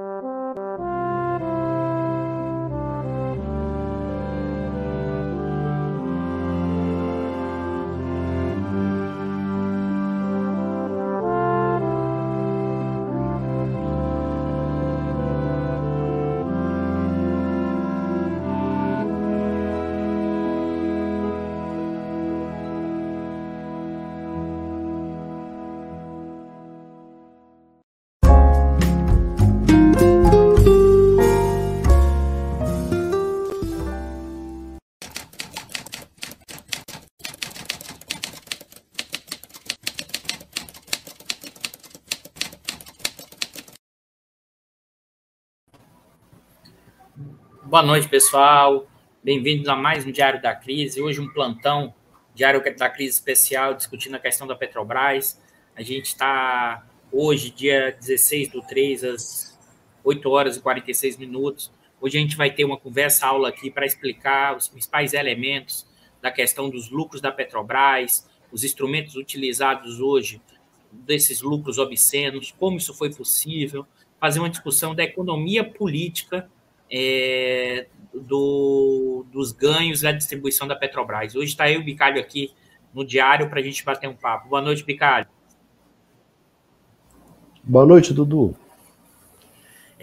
you Boa noite, pessoal. Bem-vindos a mais um Diário da Crise. Hoje, um plantão, Diário da Crise especial, discutindo a questão da Petrobras. A gente está hoje, dia 16 do 3, às 8 horas e 46 minutos. Hoje a gente vai ter uma conversa aula aqui para explicar os principais elementos da questão dos lucros da Petrobras, os instrumentos utilizados hoje desses lucros obscenos, como isso foi possível, fazer uma discussão da economia política é, do, dos ganhos da distribuição da Petrobras. Hoje está e o Bicalho aqui no diário para a gente bater um papo. Boa noite, Bicalho. Boa noite, Dudu.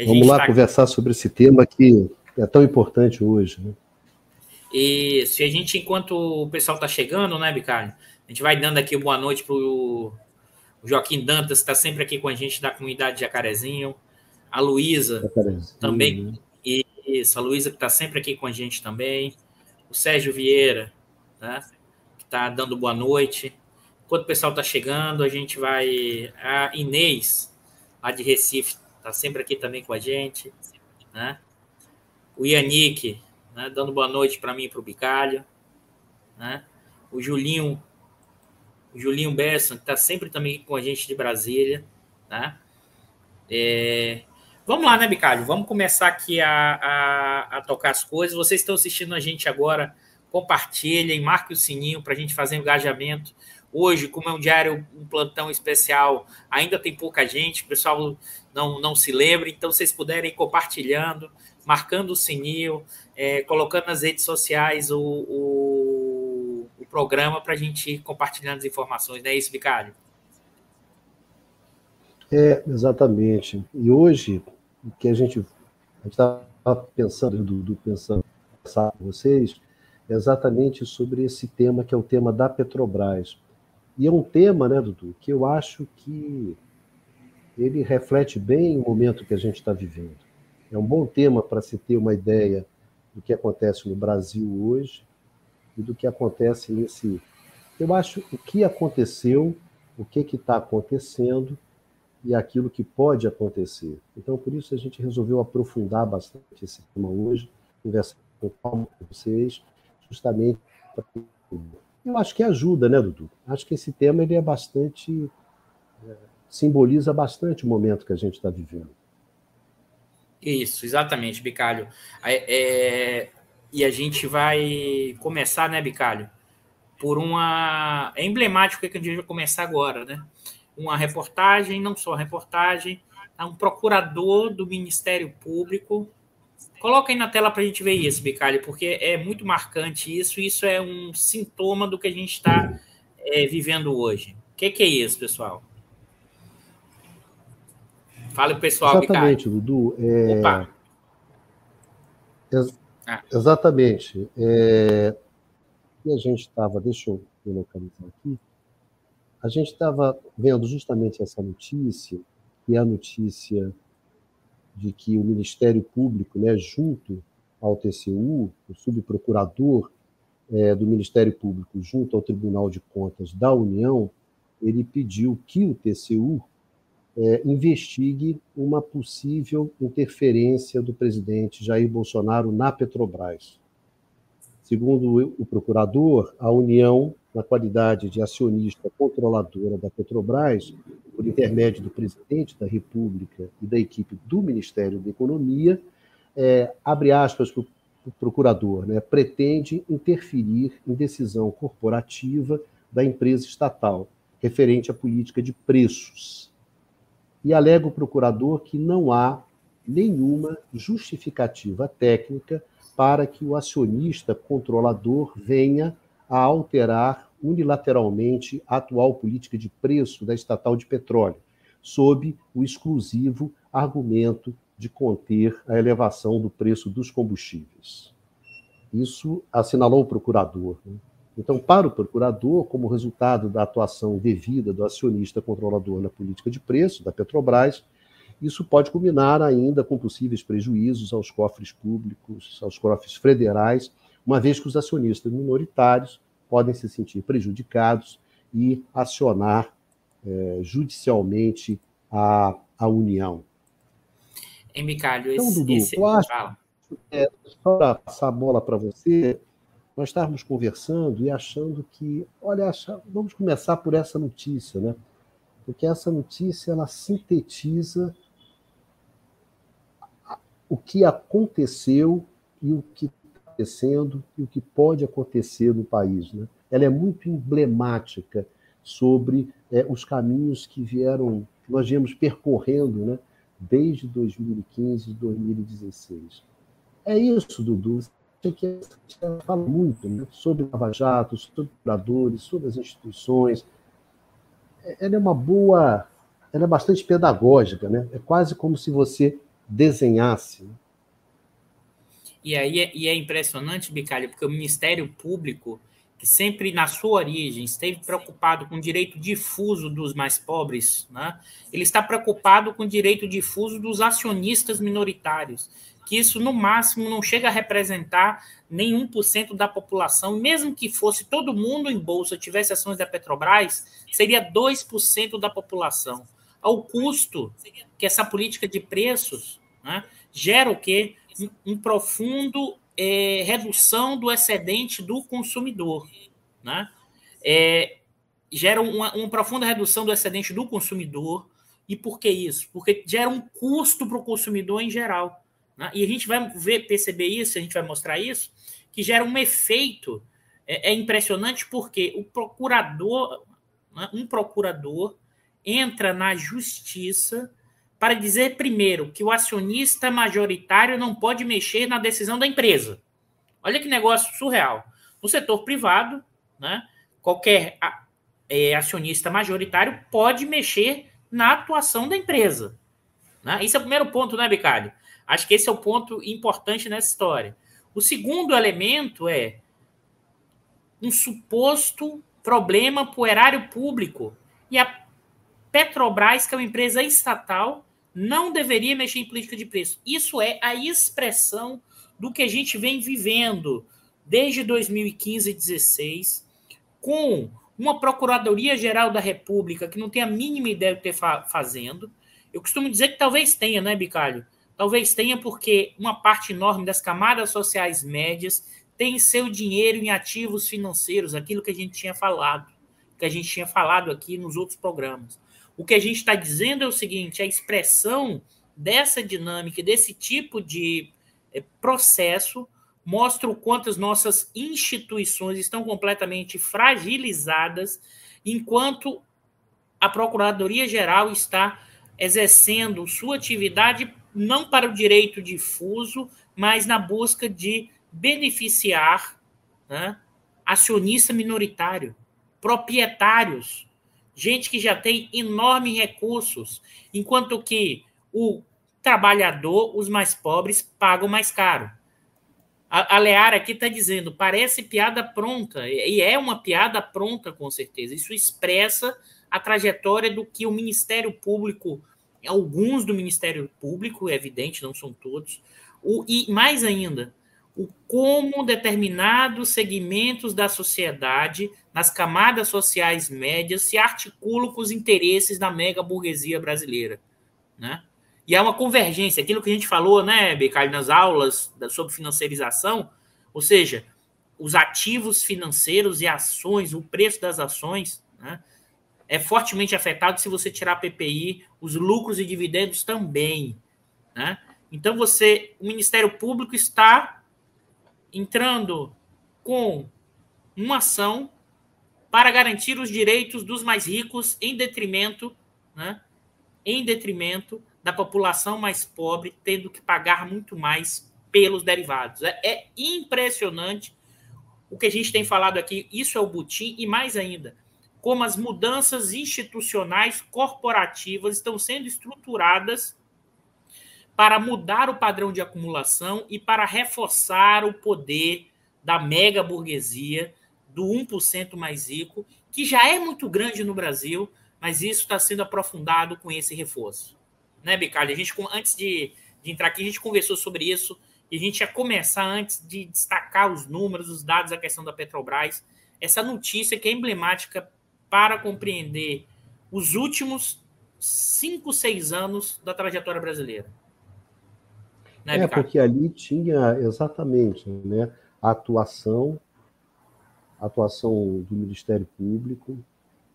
Vamos lá tá... conversar sobre esse tema que é tão importante hoje. Né? Isso, e a gente, enquanto o pessoal está chegando, né, Bicalho, a gente vai dando aqui boa noite para o Joaquim Dantas, que está sempre aqui com a gente da comunidade de Jacarezinho, a Luísa, também, né? Isso, a Luísa, que está sempre aqui com a gente também. O Sérgio Vieira, né, que está dando boa noite. Enquanto o pessoal está chegando, a gente vai. A Inês, lá de Recife, está sempre aqui também com a gente. Né? O Yannick, né, dando boa noite para mim e para o Bicalho. Né? O Julinho, o Julinho Besson, que está sempre também com a gente de Brasília. Né? É, Vamos lá, né, Bicalho? Vamos começar aqui a, a, a, tocar as coisas. Vocês estão assistindo a gente agora, compartilhem, marque o sininho para a gente fazer engajamento. Hoje, como é um diário, um plantão especial, ainda tem pouca gente, o pessoal não, não se lembra, então vocês puderem compartilhando, marcando o sininho, é, colocando nas redes sociais o, o, o programa para a gente ir compartilhando as informações. Não é isso, Bicalho? É, exatamente. E hoje, que a gente estava pensando, do, do pensando com vocês, é exatamente sobre esse tema que é o tema da Petrobras. E é um tema, né, Dudu, que eu acho que ele reflete bem o momento que a gente está vivendo. É um bom tema para se ter uma ideia do que acontece no Brasil hoje e do que acontece nesse. Eu acho o que aconteceu, o que está acontecendo e aquilo que pode acontecer. Então, por isso, a gente resolveu aprofundar bastante esse tema hoje, conversar com vocês, justamente para. Eu acho que ajuda, né, Dudu? Acho que esse tema ele é bastante. É, simboliza bastante o momento que a gente está vivendo. Isso, exatamente, Bicalho. É, é, e a gente vai começar, né, Bicalho? Por uma. É emblemático que a gente vai começar agora, né? Uma reportagem, não só reportagem, a um procurador do Ministério Público. Coloca aí na tela para a gente ver isso, Bicalho, porque é muito marcante isso, isso é um sintoma do que a gente está é, vivendo hoje. O que, que, é isso, pessoal? Fala o pessoal, Exatamente, Bicalho. Dudu. É... Opa! Ex ah. Exatamente. É... E a gente estava, deixa eu localizar aqui. A gente estava vendo justamente essa notícia, que é a notícia de que o Ministério Público, né, junto ao TCU, o subprocurador é, do Ministério Público, junto ao Tribunal de Contas da União, ele pediu que o TCU é, investigue uma possível interferência do presidente Jair Bolsonaro na Petrobras. Segundo o procurador, a União na qualidade de acionista controladora da Petrobras, por intermédio do presidente da República e da equipe do Ministério da Economia, é, abre aspas para o procurador, né, pretende interferir em decisão corporativa da empresa estatal, referente à política de preços. E alega o procurador que não há nenhuma justificativa técnica para que o acionista controlador venha a alterar unilateralmente a atual política de preço da estatal de petróleo, sob o exclusivo argumento de conter a elevação do preço dos combustíveis. Isso assinalou o procurador. Né? Então, para o procurador, como resultado da atuação devida do acionista controlador na política de preço da Petrobras, isso pode culminar ainda com possíveis prejuízos aos cofres públicos, aos cofres federais, uma vez que os acionistas minoritários podem se sentir prejudicados e acionar é, judicialmente a, a União. Em Micalho, então, Dudu, esse... eu acho, é, só para passar a bola para você, nós estávamos conversando e achando que, olha, vamos começar por essa notícia, né? Porque essa notícia ela sintetiza o que aconteceu e o que acontecendo e o que pode acontecer no país. Né? Ela é muito emblemática sobre é, os caminhos que vieram, que nós viemos percorrendo né, desde 2015, 2016. É isso, Dudu. Que fala muito né, sobre Lava Jato, sobre curadores, sobre as instituições. É, ela é uma boa, ela é bastante pedagógica, né? É quase como se você desenhasse. E aí é, e é impressionante, Bicalho, porque o Ministério Público, que sempre na sua origem esteve preocupado com o direito difuso dos mais pobres, né? ele está preocupado com o direito difuso dos acionistas minoritários, que isso no máximo não chega a representar nem 1% da população, mesmo que fosse todo mundo em bolsa tivesse ações da Petrobras, seria 2% da população ao custo que essa política de preços né, gera o quê? Um, profundo é, redução do excedente do consumidor. Né? É, gera uma, uma profunda redução do excedente do consumidor. E por que isso? Porque gera um custo para o consumidor em geral. Né? E a gente vai ver, perceber isso, a gente vai mostrar isso, que gera um efeito. É, é impressionante porque o procurador, né, um procurador, entra na justiça para dizer, primeiro, que o acionista majoritário não pode mexer na decisão da empresa. Olha que negócio surreal. No setor privado, né, qualquer é, acionista majoritário pode mexer na atuação da empresa. Né? Esse é o primeiro ponto, né, Bicalho? Acho que esse é o ponto importante nessa história. O segundo elemento é um suposto problema para o erário público. E a Petrobras, que é uma empresa estatal, não deveria mexer em política de preço. Isso é a expressão do que a gente vem vivendo desde 2015 e 2016, com uma Procuradoria-Geral da República que não tem a mínima ideia do que está fazendo. Eu costumo dizer que talvez tenha, né, Bicalho? Talvez tenha porque uma parte enorme das camadas sociais médias tem seu dinheiro em ativos financeiros, aquilo que a gente tinha falado, que a gente tinha falado aqui nos outros programas. O que a gente está dizendo é o seguinte: a expressão dessa dinâmica, desse tipo de eh, processo, mostra o quanto as nossas instituições estão completamente fragilizadas, enquanto a Procuradoria-Geral está exercendo sua atividade não para o direito difuso, mas na busca de beneficiar né, acionista minoritário, proprietários gente que já tem enormes recursos, enquanto que o trabalhador, os mais pobres, pagam mais caro. A, Leara aqui está dizendo, parece piada pronta, e é uma piada pronta, com certeza. Isso expressa a trajetória do que o Ministério Público, alguns do Ministério Público, é evidente, não são todos, o, e mais ainda, o como determinados segmentos da sociedade, nas camadas sociais médias, se articulam com os interesses da mega burguesia brasileira. Né? E há uma convergência, aquilo que a gente falou, né, Becalho, nas aulas sobre financiarização, ou seja, os ativos financeiros e ações, o preço das ações, né, é fortemente afetado se você tirar a PPI, os lucros e dividendos também. Né? Então, você, o Ministério Público está entrando com uma ação para garantir os direitos dos mais ricos em detrimento, né, em detrimento da população mais pobre tendo que pagar muito mais pelos derivados. É, é impressionante o que a gente tem falado aqui. Isso é o butim e mais ainda, como as mudanças institucionais corporativas estão sendo estruturadas para mudar o padrão de acumulação e para reforçar o poder da mega burguesia, do 1% mais rico, que já é muito grande no Brasil, mas isso está sendo aprofundado com esse reforço. Né, Bicalho? A gente, antes de, de entrar aqui, a gente conversou sobre isso e a gente ia começar antes de destacar os números, os dados da questão da Petrobras, essa notícia que é emblemática para compreender os últimos cinco, seis anos da trajetória brasileira. Né, é, porque ali tinha exatamente né, a atuação, a atuação do Ministério Público,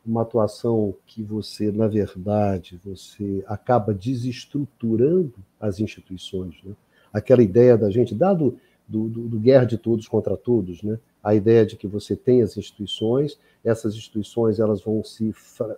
uma atuação que você, na verdade, você acaba desestruturando as instituições. Né? Aquela ideia da gente, dado do, do, do, guerra de todos contra todos, né? a ideia de que você tem as instituições, essas instituições elas vão se,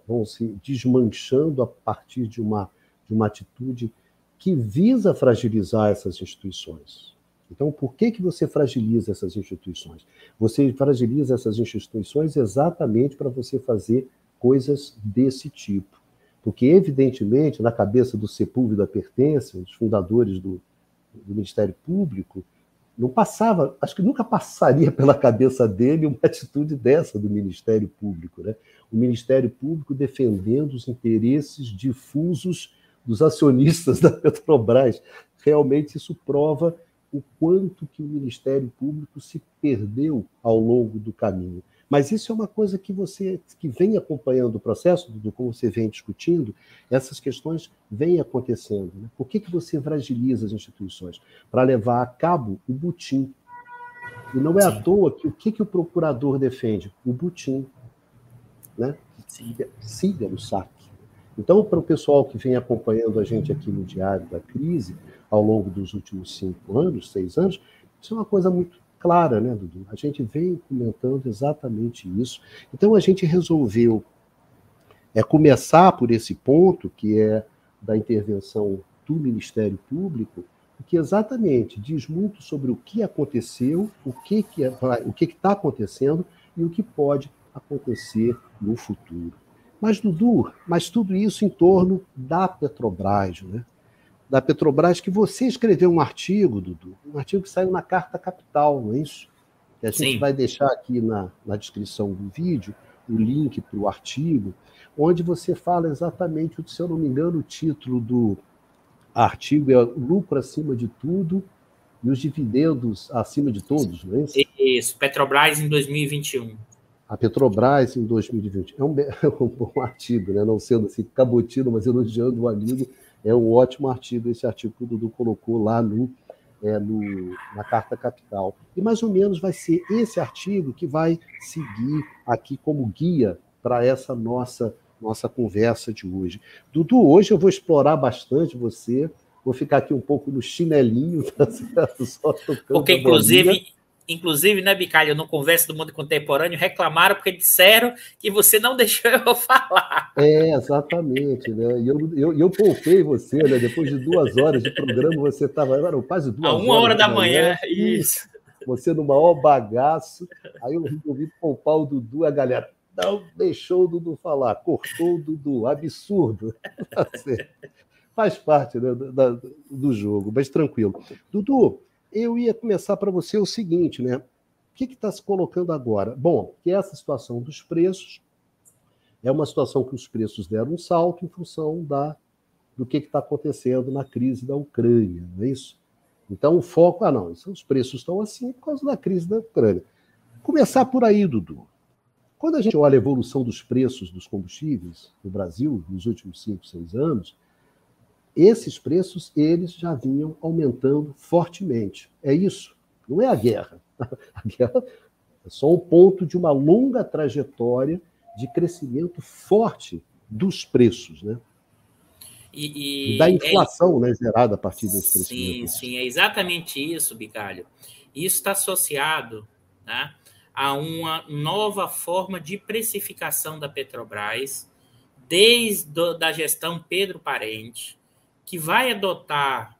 vão se desmanchando a partir de uma, de uma atitude que visa fragilizar essas instituições. Então, por que, que você fragiliza essas instituições? Você fragiliza essas instituições exatamente para você fazer coisas desse tipo. Porque, evidentemente, na cabeça do Sepúlveda Pertence, dos fundadores do, do Ministério Público, não passava, acho que nunca passaria pela cabeça dele uma atitude dessa do Ministério Público. Né? O Ministério Público defendendo os interesses difusos dos acionistas da Petrobras. Realmente isso prova o quanto que o Ministério Público se perdeu ao longo do caminho. Mas isso é uma coisa que você que vem acompanhando o processo, do como você vem discutindo, essas questões vêm acontecendo. Né? Por que, que você fragiliza as instituições? Para levar a cabo o butim. E não é Sim. à toa que o que, que o procurador defende? O butim. Né? Sim. Siga o saque. Então, para o pessoal que vem acompanhando a gente aqui no Diário da Crise, ao longo dos últimos cinco anos, seis anos, isso é uma coisa muito clara, né, Dudu? A gente vem comentando exatamente isso. Então, a gente resolveu é, começar por esse ponto, que é da intervenção do Ministério Público, que exatamente diz muito sobre o que aconteceu, o que que é, o que está acontecendo e o que pode acontecer no futuro. Mas, Dudu, mas tudo isso em torno da Petrobras, né? Da Petrobras, que você escreveu um artigo, Dudu, um artigo que saiu na Carta Capital, não é isso? Que a gente Sim. vai deixar aqui na, na descrição do vídeo o link para o artigo, onde você fala exatamente, se eu não me engano, o título do artigo é Lucro acima de tudo e os dividendos acima de todos, não é isso? Isso, Petrobras em 2021 a Petrobras em 2020. É um, é um bom artigo, né? não sendo assim cabotino, mas elogiando o amigo, é um ótimo artigo, esse artigo que o Dudu colocou lá no, é, no, na Carta Capital. E mais ou menos vai ser esse artigo que vai seguir aqui como guia para essa nossa, nossa conversa de hoje. Dudu, hoje eu vou explorar bastante você, vou ficar aqui um pouco no chinelinho, tá certo? Só tocando Porque, inclusive, inclusive, né, Bicalho, no Conversa do Mundo Contemporâneo, reclamaram porque disseram que você não deixou eu falar. É, exatamente, né? E eu, eu, eu poupei você, né? Depois de duas horas de programa, você estava, eram quase duas horas. A uma hora da manhã, manhã, isso. Você no maior bagaço. Aí eu resolvi poupar o Dudu, a galera não deixou o Dudu falar, cortou o Dudu, absurdo. Faz parte né, do, do jogo, mas tranquilo. Dudu, eu ia começar para você o seguinte, né? O que está se colocando agora? Bom, que essa situação dos preços é uma situação que os preços deram um salto em função da, do que está acontecendo na crise da Ucrânia, não é isso? Então, o foco, ah, não, os preços estão assim por causa da crise da Ucrânia. Começar por aí, Dudu. Quando a gente olha a evolução dos preços dos combustíveis no Brasil nos últimos cinco, seis anos, esses preços eles já vinham aumentando fortemente. É isso, não é a guerra. A guerra é só um ponto de uma longa trajetória de crescimento forte dos preços, né? E, e, da é inflação é, né, gerada a partir desse crescimento. Sim, sim, é exatamente isso, Bicalho. Isso está associado né, a uma nova forma de precificação da Petrobras, desde a da gestão Pedro Parente, que vai adotar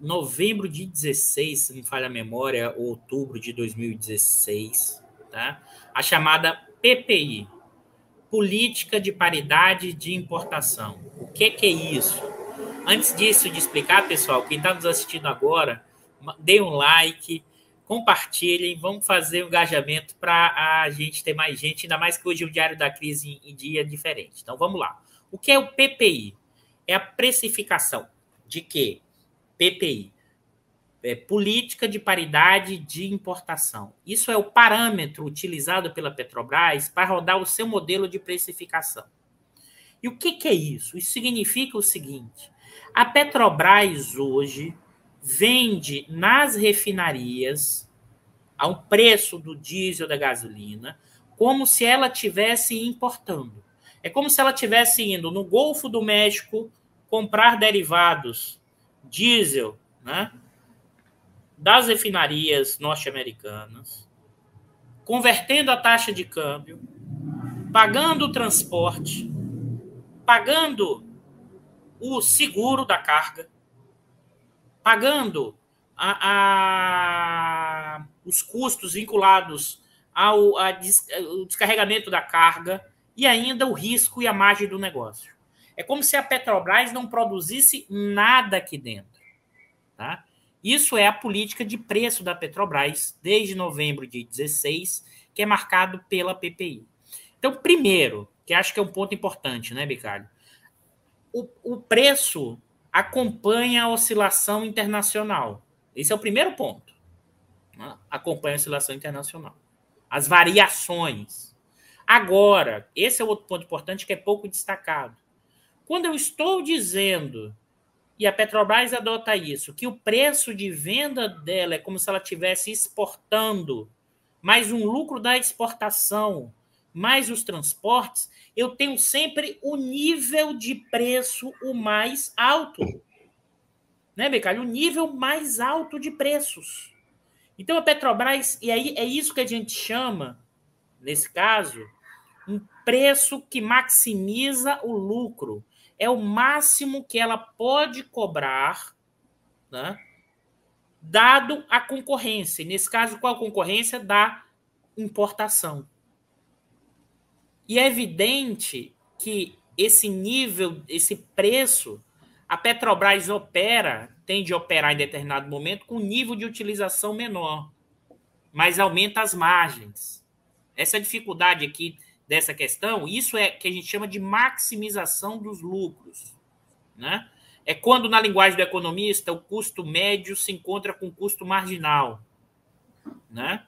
novembro de 16, se não falha a memória, ou outubro de 2016, tá? a chamada PPI, Política de Paridade de Importação. O que, que é isso? Antes disso, de explicar, pessoal, quem está nos assistindo agora, dê um like, compartilhem, vamos fazer um engajamento para a gente ter mais gente, ainda mais que hoje o Diário da Crise em dia é diferente. Então vamos lá. O que é o PPI? É a precificação de que PPI é política de paridade de importação. Isso é o parâmetro utilizado pela Petrobras para rodar o seu modelo de precificação. E o que, que é isso? Isso significa o seguinte: a Petrobras hoje vende nas refinarias a um preço do diesel da gasolina como se ela tivesse importando. É como se ela tivesse indo no Golfo do México comprar derivados diesel, né, das refinarias norte-americanas, convertendo a taxa de câmbio, pagando o transporte, pagando o seguro da carga, pagando a, a, os custos vinculados ao a, ao descarregamento da carga e ainda o risco e a margem do negócio. É como se a Petrobras não produzisse nada aqui dentro. Tá? Isso é a política de preço da Petrobras desde novembro de 16, que é marcado pela PPI. Então, primeiro, que acho que é um ponto importante, né, Bicalho? O, o preço acompanha a oscilação internacional. Esse é o primeiro ponto. Né? Acompanha a oscilação internacional. As variações. Agora, esse é outro ponto importante que é pouco destacado. Quando eu estou dizendo, e a Petrobras adota isso, que o preço de venda dela é como se ela estivesse exportando, mais um lucro da exportação, mais os transportes, eu tenho sempre o nível de preço o mais alto. Né, Becalho? O nível mais alto de preços. Então a Petrobras, e aí é isso que a gente chama, nesse caso, um preço que maximiza o lucro. É o máximo que ela pode cobrar, né? dado a concorrência. Nesse caso, qual a concorrência? Da importação. E é evidente que esse nível, esse preço, a Petrobras opera, tem de operar em determinado momento com nível de utilização menor, mas aumenta as margens. Essa dificuldade aqui dessa questão, isso é que a gente chama de maximização dos lucros, né? É quando na linguagem do economista o custo médio se encontra com o custo marginal, né?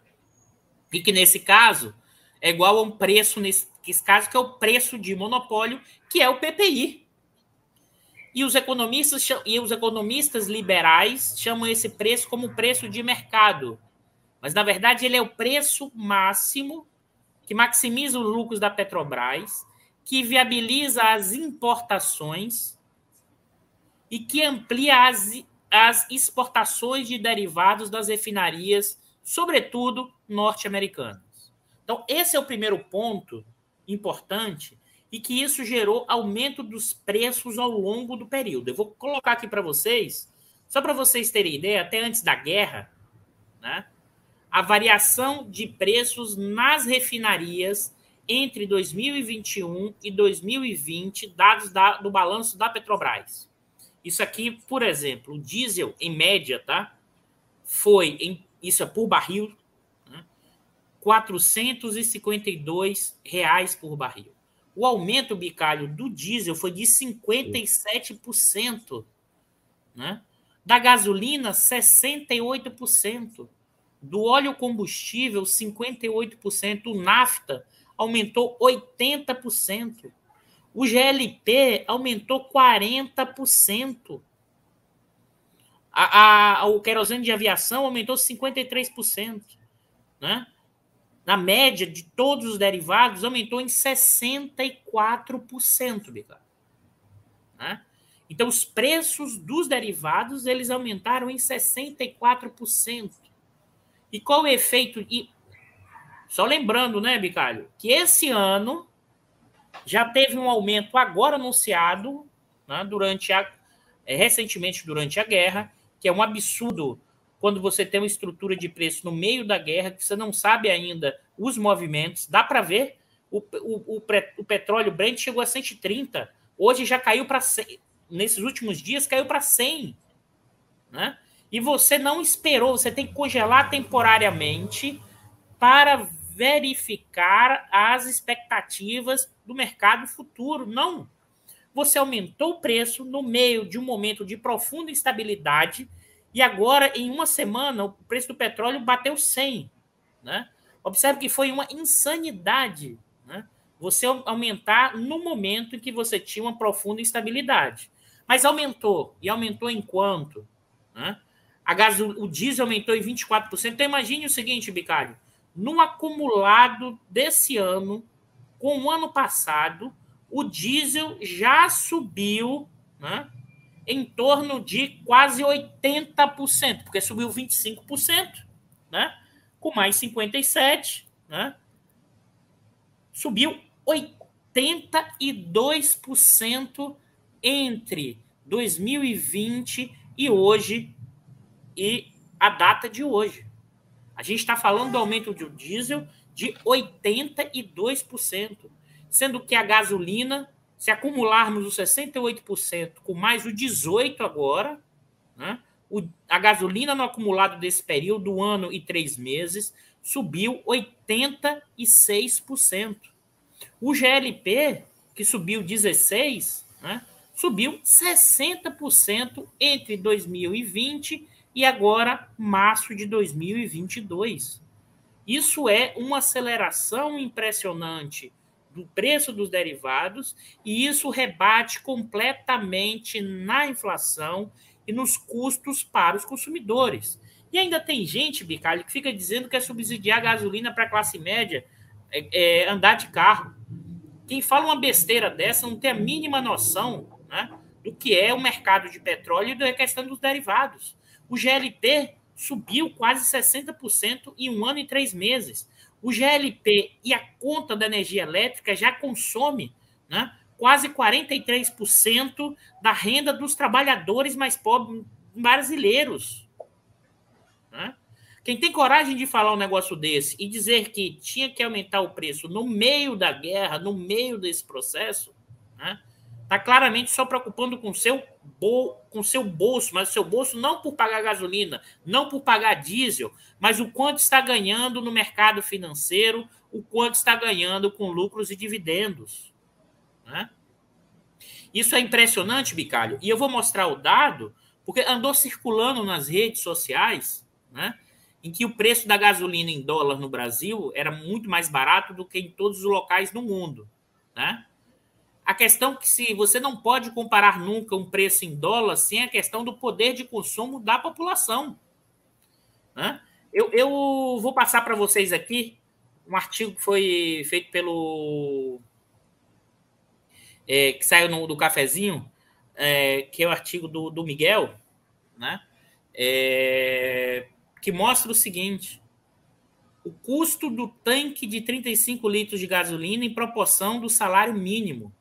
E que nesse caso é igual a um preço nesse esse caso que é o preço de monopólio, que é o PPI. E os economistas e os economistas liberais chamam esse preço como preço de mercado. Mas na verdade ele é o preço máximo que maximiza os lucros da Petrobras, que viabiliza as importações e que amplia as, as exportações de derivados das refinarias, sobretudo norte-americanas. Então, esse é o primeiro ponto importante e que isso gerou aumento dos preços ao longo do período. Eu vou colocar aqui para vocês, só para vocês terem ideia, até antes da guerra, né, a variação de preços nas refinarias entre 2021 e 2020, dados da, do balanço da Petrobras. Isso aqui, por exemplo, o diesel, em média, tá? Foi, em, isso é por barril, 452 reais por barril. O aumento bicalho do diesel foi de 57%, né? Da gasolina, 68%. Do óleo combustível, 58%. O nafta aumentou 80%. O GLP aumentou 40%. A, a, o querosene de aviação aumentou 53%. Né? na média de todos os derivados, aumentou em 64%, Bicar. Né? Então, os preços dos derivados eles aumentaram em 64%. E qual o efeito? E só lembrando, né, Bicalho, que esse ano já teve um aumento agora anunciado, né, durante a, é, recentemente durante a guerra, que é um absurdo quando você tem uma estrutura de preço no meio da guerra, que você não sabe ainda os movimentos. Dá para ver, o, o, o, o, petróleo Brent chegou a 130, hoje já caiu para nesses últimos dias caiu para 100, né? E você não esperou, você tem que congelar temporariamente para verificar as expectativas do mercado futuro. Não. Você aumentou o preço no meio de um momento de profunda instabilidade e agora, em uma semana, o preço do petróleo bateu 100. Né? Observe que foi uma insanidade né? você aumentar no momento em que você tinha uma profunda instabilidade. Mas aumentou. E aumentou em quanto? Né? A gás, o diesel aumentou em 24%. Então, imagine o seguinte, Bicário no acumulado desse ano com o ano passado, o diesel já subiu né, em torno de quase 80%, porque subiu 25%, né, com mais 57%, né, subiu 82% entre 2020 e hoje e a data de hoje. A gente está falando do aumento do diesel de 82%, sendo que a gasolina, se acumularmos os 68% com mais o 18% agora, né, o, a gasolina no acumulado desse período, um ano e três meses, subiu 86%. O GLP, que subiu 16%, né, subiu 60% entre 2020 e agora março de 2022. Isso é uma aceleração impressionante do preço dos derivados e isso rebate completamente na inflação e nos custos para os consumidores. E ainda tem gente, Bicalho, que fica dizendo que é subsidiar a gasolina para a classe média é, é, andar de carro. Quem fala uma besteira dessa não tem a mínima noção né, do que é o mercado de petróleo e da questão dos derivados. O GLP subiu quase 60% em um ano e três meses. O GLP e a conta da energia elétrica já consome né, quase 43% da renda dos trabalhadores mais pobres brasileiros. Né? Quem tem coragem de falar um negócio desse e dizer que tinha que aumentar o preço no meio da guerra, no meio desse processo, né, Está claramente só preocupando com seu o com seu bolso, mas o seu bolso não por pagar gasolina, não por pagar diesel, mas o quanto está ganhando no mercado financeiro, o quanto está ganhando com lucros e dividendos. Né? Isso é impressionante, Bicalho. E eu vou mostrar o dado, porque andou circulando nas redes sociais, né, em que o preço da gasolina em dólar no Brasil era muito mais barato do que em todos os locais do mundo. Né? A questão que se você não pode comparar nunca um preço em dólar sem a questão do poder de consumo da população. Né? Eu, eu vou passar para vocês aqui um artigo que foi feito pelo. É, que saiu no, do cafezinho, é, que é o artigo do, do Miguel, né? É, que mostra o seguinte: o custo do tanque de 35 litros de gasolina em proporção do salário mínimo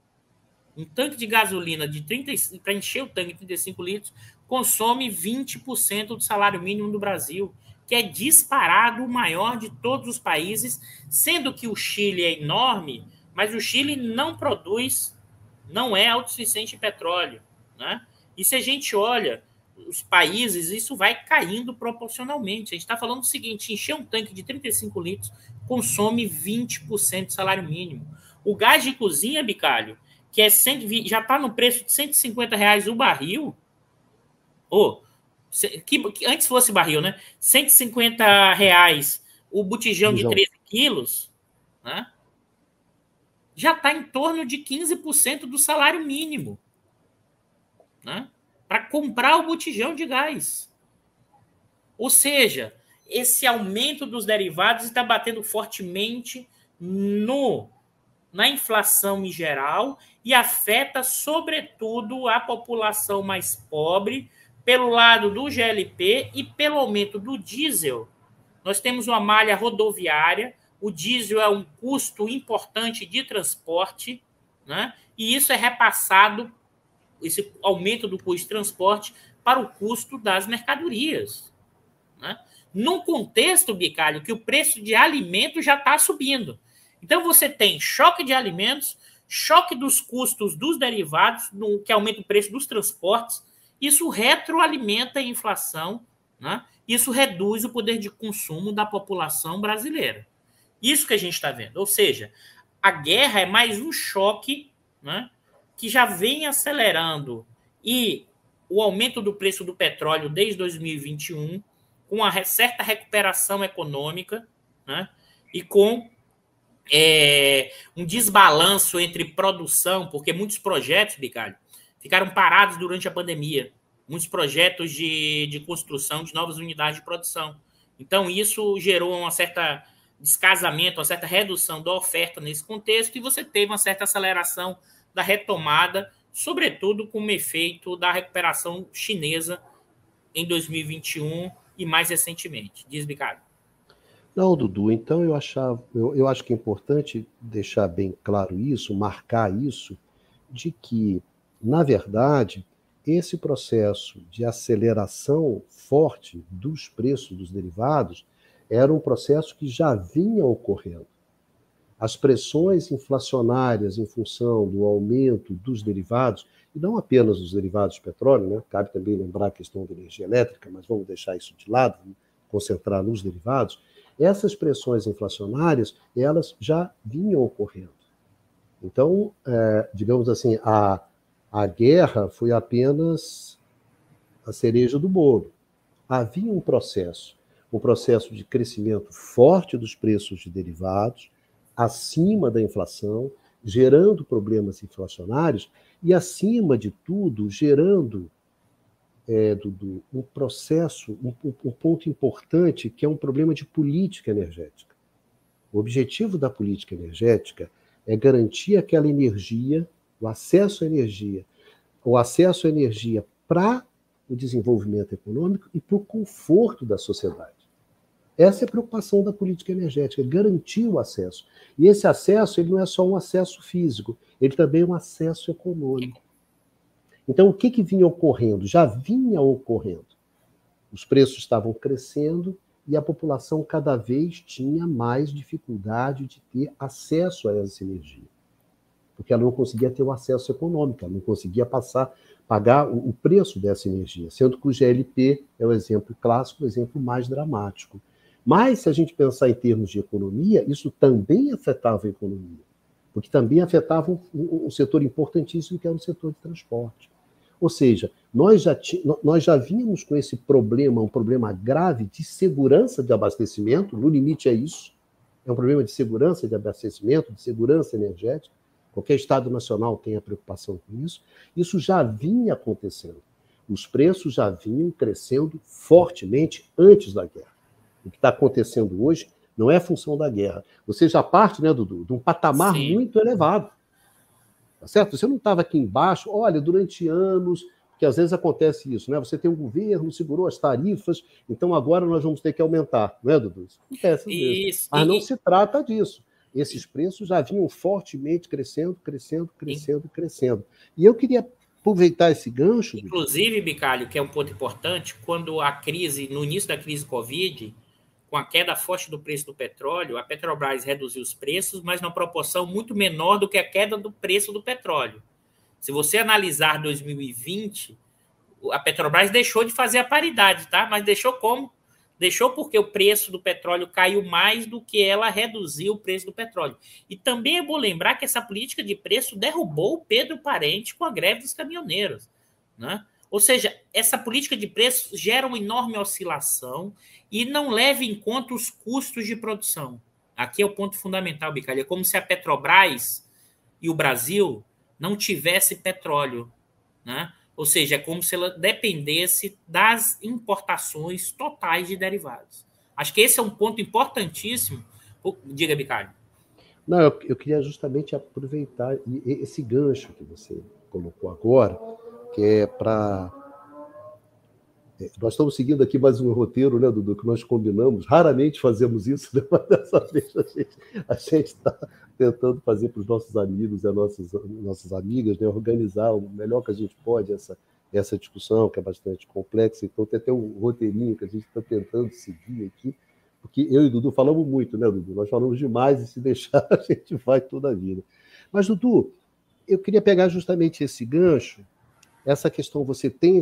um tanque de gasolina de 30 para encher o tanque de 35 litros consome 20% do salário mínimo do Brasil, que é disparado o maior de todos os países, sendo que o Chile é enorme, mas o Chile não produz, não é autossuficiente em petróleo, né? E se a gente olha os países, isso vai caindo proporcionalmente. A gente está falando o seguinte: encher um tanque de 35 litros consome 20% do salário mínimo. O gás de cozinha, Bicalho, que é 100, já está no preço de 150 reais o barril. Ou, oh, que, que, antes fosse barril, né? 150 reais o botijão de 13 quilos, né? já está em torno de 15% do salário mínimo. Né? Para comprar o botijão de gás. Ou seja, esse aumento dos derivados está batendo fortemente no na inflação em geral e afeta, sobretudo, a população mais pobre, pelo lado do GLP e pelo aumento do diesel. Nós temos uma malha rodoviária, o diesel é um custo importante de transporte, né? e isso é repassado esse aumento do custo de transporte para o custo das mercadorias. Né? Num contexto, Bicalho, que o preço de alimentos já está subindo. Então você tem choque de alimentos, choque dos custos dos derivados, que aumenta o preço dos transportes. Isso retroalimenta a inflação, né? isso reduz o poder de consumo da população brasileira. Isso que a gente está vendo. Ou seja, a guerra é mais um choque né, que já vem acelerando e o aumento do preço do petróleo desde 2021, com uma certa recuperação econômica né, e com é, um desbalanço entre produção, porque muitos projetos, Bicalho, ficaram parados durante a pandemia. Muitos projetos de, de construção de novas unidades de produção. Então, isso gerou uma certa descasamento, uma certa redução da oferta nesse contexto, e você teve uma certa aceleração da retomada, sobretudo com o efeito da recuperação chinesa em 2021 e mais recentemente. Diz, Ricardo. Não, Dudu, então eu, achava, eu, eu acho que é importante deixar bem claro isso, marcar isso, de que, na verdade, esse processo de aceleração forte dos preços dos derivados era um processo que já vinha ocorrendo. As pressões inflacionárias em função do aumento dos derivados, e não apenas dos derivados de petróleo, né? cabe também lembrar a questão da energia elétrica, mas vamos deixar isso de lado, concentrar nos derivados. Essas pressões inflacionárias, elas já vinham ocorrendo. Então, é, digamos assim, a, a guerra foi apenas a cereja do bolo. Havia um processo um processo de crescimento forte dos preços de derivados, acima da inflação, gerando problemas inflacionários e, acima de tudo, gerando é, do, um processo, um, um ponto importante, que é um problema de política energética. O objetivo da política energética é garantir aquela energia, o acesso à energia, o acesso à energia para o desenvolvimento econômico e para o conforto da sociedade. Essa é a preocupação da política energética, garantir o acesso. E esse acesso ele não é só um acesso físico, ele também é um acesso econômico. Então, o que, que vinha ocorrendo? Já vinha ocorrendo. Os preços estavam crescendo e a população cada vez tinha mais dificuldade de ter acesso a essa energia. Porque ela não conseguia ter o acesso econômico, ela não conseguia passar, pagar o preço dessa energia, sendo que o GLP é o exemplo clássico, o exemplo mais dramático. Mas, se a gente pensar em termos de economia, isso também afetava a economia, porque também afetava um, um setor importantíssimo, que era o setor de transporte. Ou seja, nós já, nós já vínhamos com esse problema, um problema grave de segurança de abastecimento, no limite é isso, é um problema de segurança de abastecimento, de segurança energética. Qualquer Estado nacional tem a preocupação com isso. Isso já vinha acontecendo. Os preços já vinham crescendo fortemente antes da guerra o que está acontecendo hoje não é função da guerra. Você já parte, né, Dudu, de um patamar Sim. muito elevado. Tá certo? Você não estava aqui embaixo, olha, durante anos, que às vezes acontece isso, né? Você tem um governo, segurou as tarifas, então agora nós vamos ter que aumentar, não é, Dudu? Isso acontece isso, Mas não se trata disso. Esses preços já vinham fortemente crescendo, crescendo, crescendo, Sim. crescendo. E eu queria aproveitar esse gancho. Inclusive, Bicalho, que é um ponto importante, quando a crise, no início da crise Covid, com a queda forte do preço do petróleo, a Petrobras reduziu os preços, mas numa proporção muito menor do que a queda do preço do petróleo. Se você analisar 2020, a Petrobras deixou de fazer a paridade, tá? Mas deixou como? Deixou porque o preço do petróleo caiu mais do que ela reduziu o preço do petróleo. E também é bom lembrar que essa política de preço derrubou o Pedro Parente com a greve dos caminhoneiros, né? Ou seja, essa política de preço gera uma enorme oscilação e não leva em conta os custos de produção. Aqui é o ponto fundamental, Bicalho. É como se a Petrobras e o Brasil não tivesse petróleo. Né? Ou seja, é como se ela dependesse das importações totais de derivados. Acho que esse é um ponto importantíssimo. Diga, Bicalho. Não, eu, eu queria justamente aproveitar esse gancho que você colocou agora, que é para é, nós estamos seguindo aqui mais um roteiro, né, Dudu, que nós combinamos. Raramente fazemos isso, né? mas dessa vez a gente está tentando fazer para os nossos amigos e as nossas, nossas amigas, né, organizar o melhor que a gente pode essa, essa discussão, que é bastante complexa. Então, tem até um roteirinho que a gente está tentando seguir aqui, porque eu e Dudu falamos muito, né, Dudu? Nós falamos demais e se deixar a gente vai toda a vida. Mas, Dudu, eu queria pegar justamente esse gancho essa questão, você tem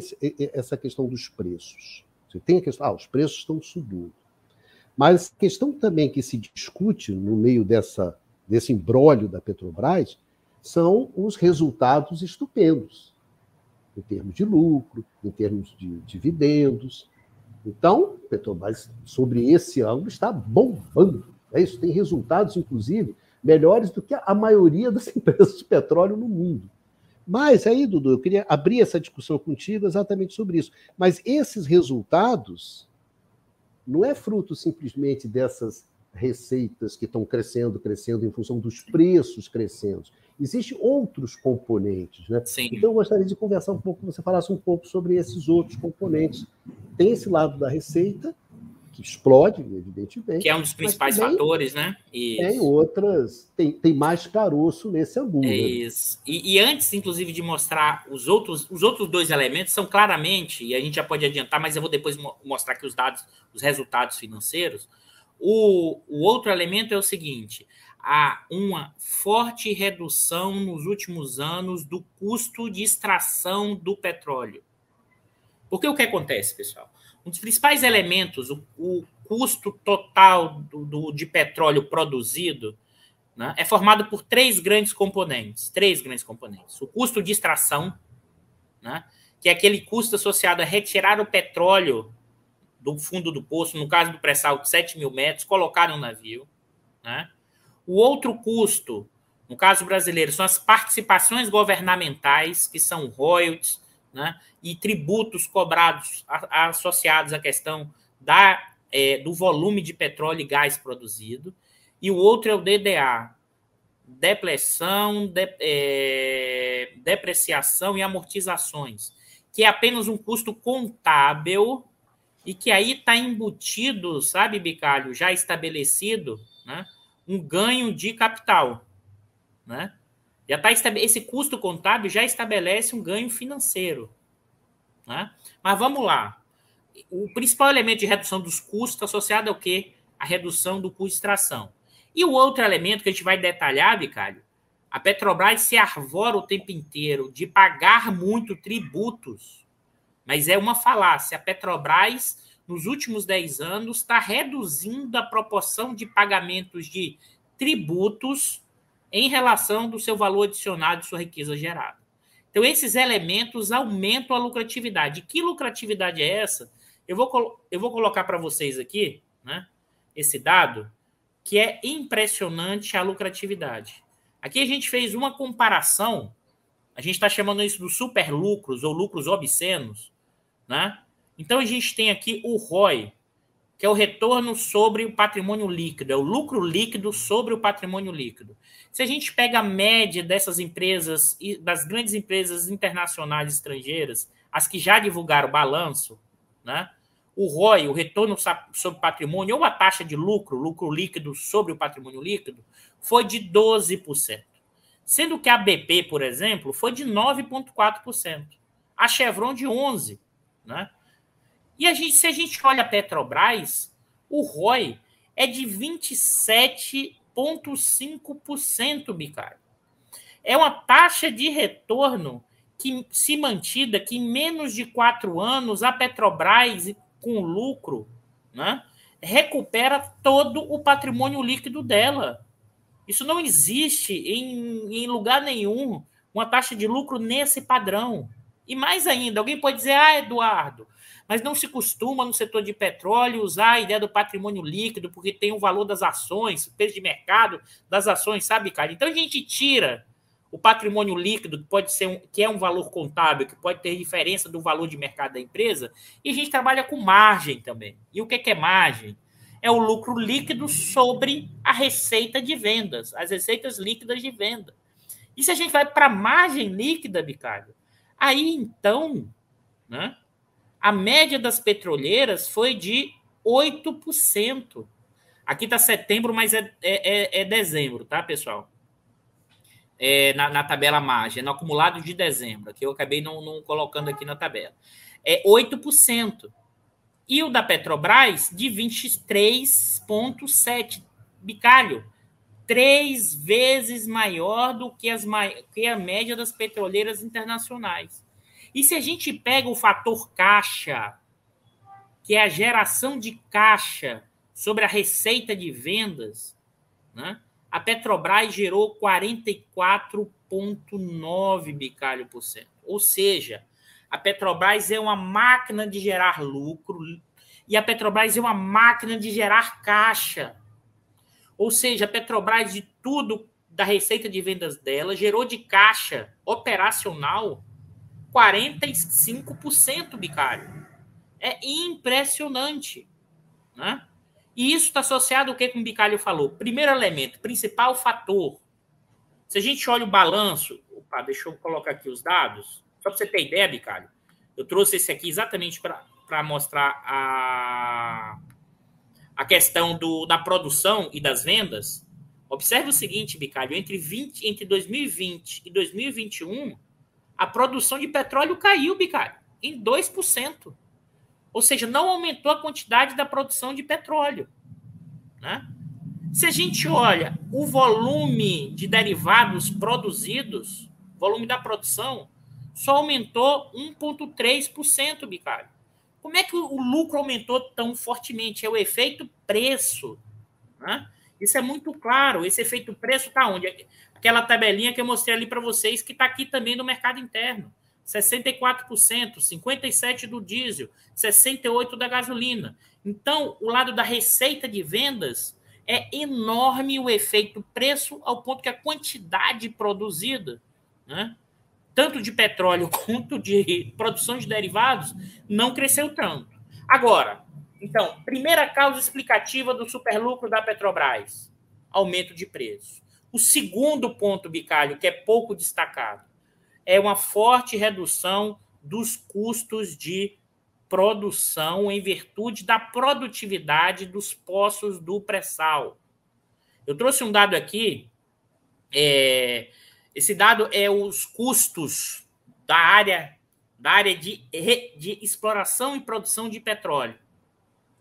essa questão dos preços. Você tem a questão, ah, os preços estão subindo. Mas a questão também que se discute no meio dessa, desse embrólio da Petrobras são os resultados estupendos, em termos de lucro, em termos de dividendos. Então, Petrobras, sobre esse ângulo, está bombando. É isso, tem resultados, inclusive, melhores do que a maioria das empresas de petróleo no mundo. Mas aí, Dudu, eu queria abrir essa discussão contigo exatamente sobre isso. Mas esses resultados não é fruto simplesmente dessas receitas que estão crescendo, crescendo em função dos preços crescendo. Existem outros componentes, né? Sim. Então eu gostaria de conversar um pouco, você falasse um pouco sobre esses outros componentes. Tem esse lado da receita, que explode, evidentemente. Que é um dos principais fatores, né? Isso. Tem outras, tem, tem mais caroço nesse angu. É né? isso. E, e, antes, inclusive, de mostrar os outros, os outros dois elementos, são claramente, e a gente já pode adiantar, mas eu vou depois mostrar aqui os dados, os resultados financeiros. O, o outro elemento é o seguinte: há uma forte redução nos últimos anos do custo de extração do petróleo. Porque o que acontece, pessoal? Um dos principais elementos, o, o custo total do, do, de petróleo produzido, né, é formado por três grandes componentes. Três grandes componentes. O custo de extração, né, que é aquele custo associado a retirar o petróleo do fundo do poço, no caso do pré-sal de 7 mil metros, colocar no navio. Né? O outro custo, no caso brasileiro, são as participações governamentais, que são royalties, né, e tributos cobrados a, associados à questão da, é, do volume de petróleo e gás produzido, e o outro é o DDA, depressão, de, é, depreciação e amortizações, que é apenas um custo contábil e que aí está embutido, sabe, Bicalho, já estabelecido, né, um ganho de capital, né? Já tá esse custo contábil já estabelece um ganho financeiro. Né? Mas vamos lá. O principal elemento de redução dos custos associado ao quê? A redução do custo de extração. E o outro elemento que a gente vai detalhar, Bicalho, a Petrobras se arvora o tempo inteiro de pagar muito tributos, mas é uma falácia. A Petrobras, nos últimos 10 anos, está reduzindo a proporção de pagamentos de tributos em relação do seu valor adicionado de sua riqueza gerada. Então, esses elementos aumentam a lucratividade. Que lucratividade é essa? Eu vou, eu vou colocar para vocês aqui né, esse dado, que é impressionante a lucratividade. Aqui a gente fez uma comparação, a gente está chamando isso dos super lucros ou lucros obscenos. Né? Então, a gente tem aqui o ROI, que é o retorno sobre o patrimônio líquido, é o lucro líquido sobre o patrimônio líquido. Se a gente pega a média dessas empresas, das grandes empresas internacionais estrangeiras, as que já divulgaram balanço, né? o ROI, o retorno sobre patrimônio, ou a taxa de lucro, lucro líquido sobre o patrimônio líquido, foi de 12%. Sendo que a BP, por exemplo, foi de 9,4%. A Chevron de 11%. Né? E a gente, se a gente olha a Petrobras, o ROI é de 27,5%, Bicário. É uma taxa de retorno que se mantida que em menos de quatro anos a Petrobras, com lucro, né, recupera todo o patrimônio líquido dela. Isso não existe em, em lugar nenhum, uma taxa de lucro nesse padrão. E mais ainda, alguém pode dizer, ah, Eduardo, mas não se costuma no setor de petróleo usar a ideia do patrimônio líquido, porque tem o valor das ações, o preço de mercado das ações, sabe, cara? Então a gente tira o patrimônio líquido, que pode ser um, que é um valor contábil, que pode ter diferença do valor de mercado da empresa, e a gente trabalha com margem também. E o que é, margem? É o lucro líquido sobre a receita de vendas, as receitas líquidas de venda. E se a gente vai para margem líquida, Bicário, aí então, né, A média das petroleiras foi de 8%. Aqui está setembro, mas é, é, é, é, dezembro, tá, pessoal? É, na, na, tabela margem, no acumulado de dezembro, que eu acabei não, não colocando aqui na tabela. É 8%. E o da Petrobras, de 23,7%. Bicalho, três vezes maior do que, as, que a média das petroleiras internacionais. E se a gente pega o fator caixa, que é a geração de caixa sobre a receita de vendas, né? a Petrobras gerou 44,9 bicalho por cento. Ou seja, a Petrobras é uma máquina de gerar lucro e a Petrobras é uma máquina de gerar caixa. Ou seja, a Petrobras, de tudo da receita de vendas dela, gerou de caixa operacional 45%, Bicário. É impressionante. Né? E isso está associado ao que, o Bicalho falou? Primeiro elemento, principal fator. Se a gente olha o balanço, opa, deixa eu colocar aqui os dados, só para você ter ideia, Bicalho, eu trouxe esse aqui exatamente para mostrar a, a questão do, da produção e das vendas, observe o seguinte, Bicalho, entre, 20, entre 2020 e 2021, a produção de petróleo caiu, Bicalho, em 2%. Ou seja, não aumentou a quantidade da produção de petróleo. Né? Se a gente olha o volume de derivados produzidos, volume da produção, só aumentou 1,3%, Bicalho. Como é que o lucro aumentou tão fortemente? É o efeito preço. Né? Isso é muito claro. Esse efeito preço está onde? Aquela tabelinha que eu mostrei ali para vocês, que está aqui também no mercado interno. 64%, 57% do diesel, 68% da gasolina. Então, o lado da receita de vendas é enorme o efeito preço, ao ponto que a quantidade produzida né, tanto de petróleo quanto de produção de derivados, não cresceu tanto. Agora, então, primeira causa explicativa do superlucro da Petrobras: aumento de preço. O segundo ponto, Bicalho, que é pouco destacado, é uma forte redução dos custos de produção em virtude da produtividade dos poços do pré-sal. Eu trouxe um dado aqui é, esse dado é os custos da área da área de, de exploração e produção de petróleo.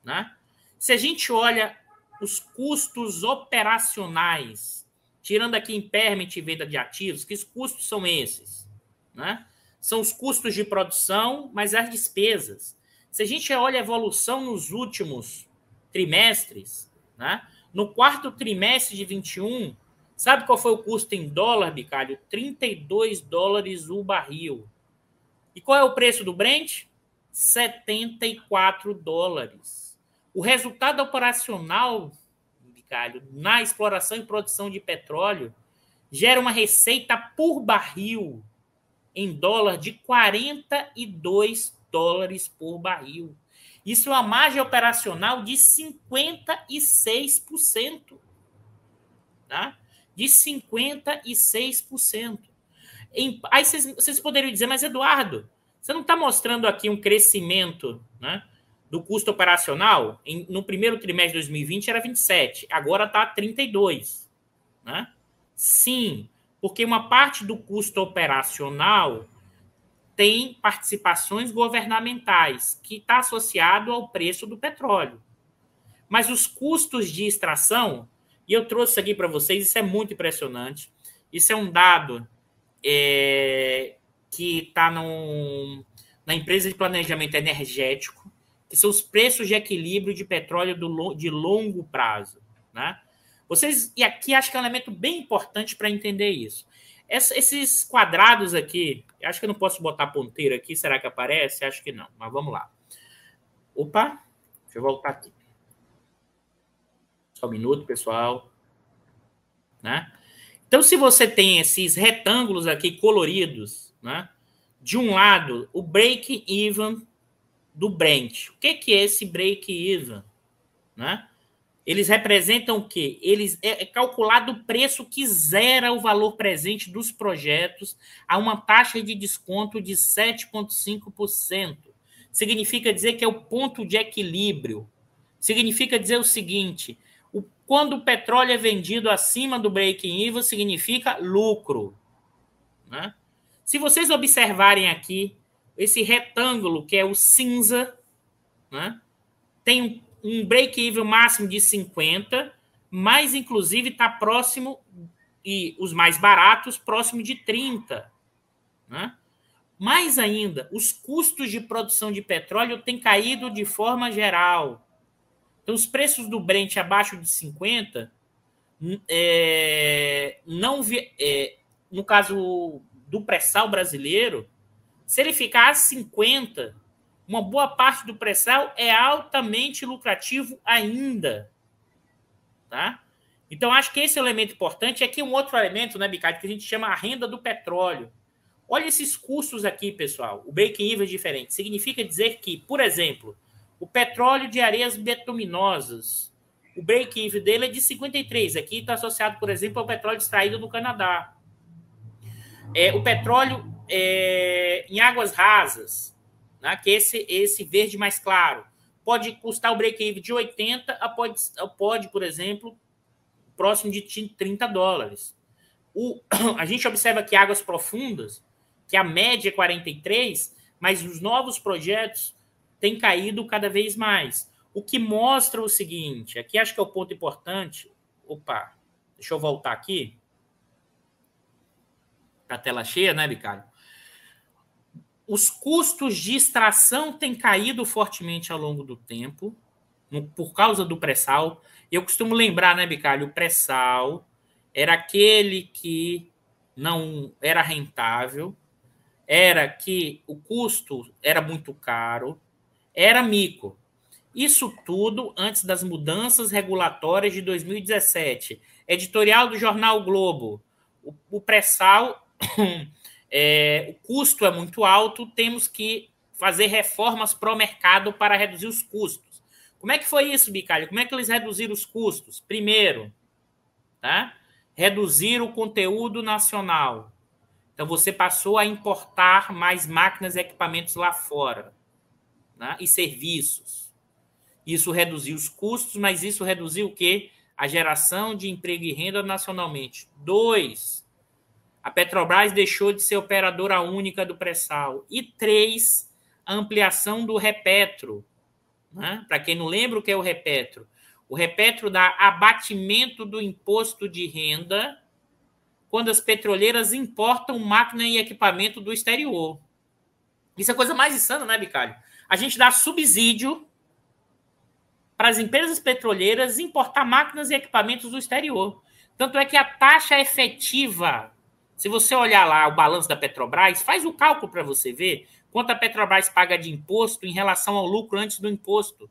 Né? Se a gente olha os custos operacionais, tirando aqui impairment e venda de ativos, que custos são esses? Né? São os custos de produção, mas as despesas. Se a gente olha a evolução nos últimos trimestres, né? no quarto trimestre de 21, Sabe qual foi o custo em dólar, Bicalho? 32 dólares o barril. E qual é o preço do Brent? 74 dólares. O resultado operacional, Bicalho, na exploração e produção de petróleo, gera uma receita por barril em dólar de 42 dólares por barril. Isso é uma margem operacional de 56%. Tá? de 56%. Em, aí vocês, vocês poderiam dizer, mas Eduardo, você não está mostrando aqui um crescimento né, do custo operacional? Em, no primeiro trimestre de 2020 era 27, agora está 32. Né? Sim, porque uma parte do custo operacional tem participações governamentais, que está associado ao preço do petróleo. Mas os custos de extração e eu trouxe aqui para vocês, isso é muito impressionante. Isso é um dado é, que está na empresa de planejamento energético, que são os preços de equilíbrio de petróleo do, de longo prazo. Né? Vocês, e aqui acho que é um elemento bem importante para entender isso. esses quadrados aqui, acho que eu não posso botar ponteiro aqui, será que aparece? Acho que não, mas vamos lá. Opa, deixa eu voltar aqui. Só um minuto, pessoal. Né? Então, se você tem esses retângulos aqui coloridos, né? de um lado, o break-even do Brent. O que, que é esse break-even? Né? Eles representam o quê? Eles é, é calculado o preço que zera o valor presente dos projetos a uma taxa de desconto de 7,5%. significa dizer que é o ponto de equilíbrio. Significa dizer o seguinte: o, quando o petróleo é vendido acima do break-even, significa lucro. Né? Se vocês observarem aqui, esse retângulo que é o cinza, né? tem um, break-even máximo de 50, mas inclusive está próximo, e os mais baratos, próximo de 30. Né? Mais ainda, os custos de produção de petróleo têm caído de forma geral. Então, os preços do Brent abaixo de 50, é, não vi, é, no caso do pré-sal brasileiro, se ele ficar a 50, uma boa parte do pré-sal é altamente lucrativo ainda. Tá? Então, acho que esse é o elemento importante. Aqui um outro elemento, né, Bicard, que a gente chama a renda do petróleo. Olha esses custos aqui, pessoal. O break-even é diferente. Significa dizer que, por exemplo, o petróleo de areias betuminosas, o break-even dele é de 53. Aqui está associado, por exemplo, ao petróleo extraído do Canadá. É, o petróleo é, em águas rasas, né, que esse, esse verde mais claro, pode custar o break-even de 80 a pode, pode, por exemplo, próximo de 30 dólares. O, a gente observa que águas profundas que a média é 43, mas os novos projetos têm caído cada vez mais. O que mostra o seguinte, aqui acho que é o ponto importante. Opa, deixa eu voltar aqui. Para a tela cheia, né, Ricardo? Os custos de extração têm caído fortemente ao longo do tempo, por causa do pré-sal. Eu costumo lembrar, né, Bicalho? O pré-sal era aquele que não era rentável, era que o custo era muito caro, era mico. Isso tudo antes das mudanças regulatórias de 2017. Editorial do jornal Globo. O, o pré-sal, é, o custo é muito alto, temos que fazer reformas pro mercado para reduzir os custos. Como é que foi isso, Bicalho? Como é que eles reduziram os custos? Primeiro, tá? reduzir o conteúdo nacional. Então você passou a importar mais máquinas e equipamentos lá fora né? e serviços. Isso reduziu os custos, mas isso reduziu o quê? A geração de emprego e renda nacionalmente. Dois, a Petrobras deixou de ser operadora única do pré-sal. E três, a ampliação do Repetro. Né? Para quem não lembra o que é o Repetro, o Repetro dá abatimento do imposto de renda quando as petroleiras importam máquina e equipamento do exterior. Isso é a coisa mais insana, né, Bicalho? A gente dá subsídio para as empresas petroleiras importar máquinas e equipamentos do exterior. Tanto é que a taxa efetiva, se você olhar lá o balanço da Petrobras, faz o cálculo para você ver quanto a Petrobras paga de imposto em relação ao lucro antes do imposto.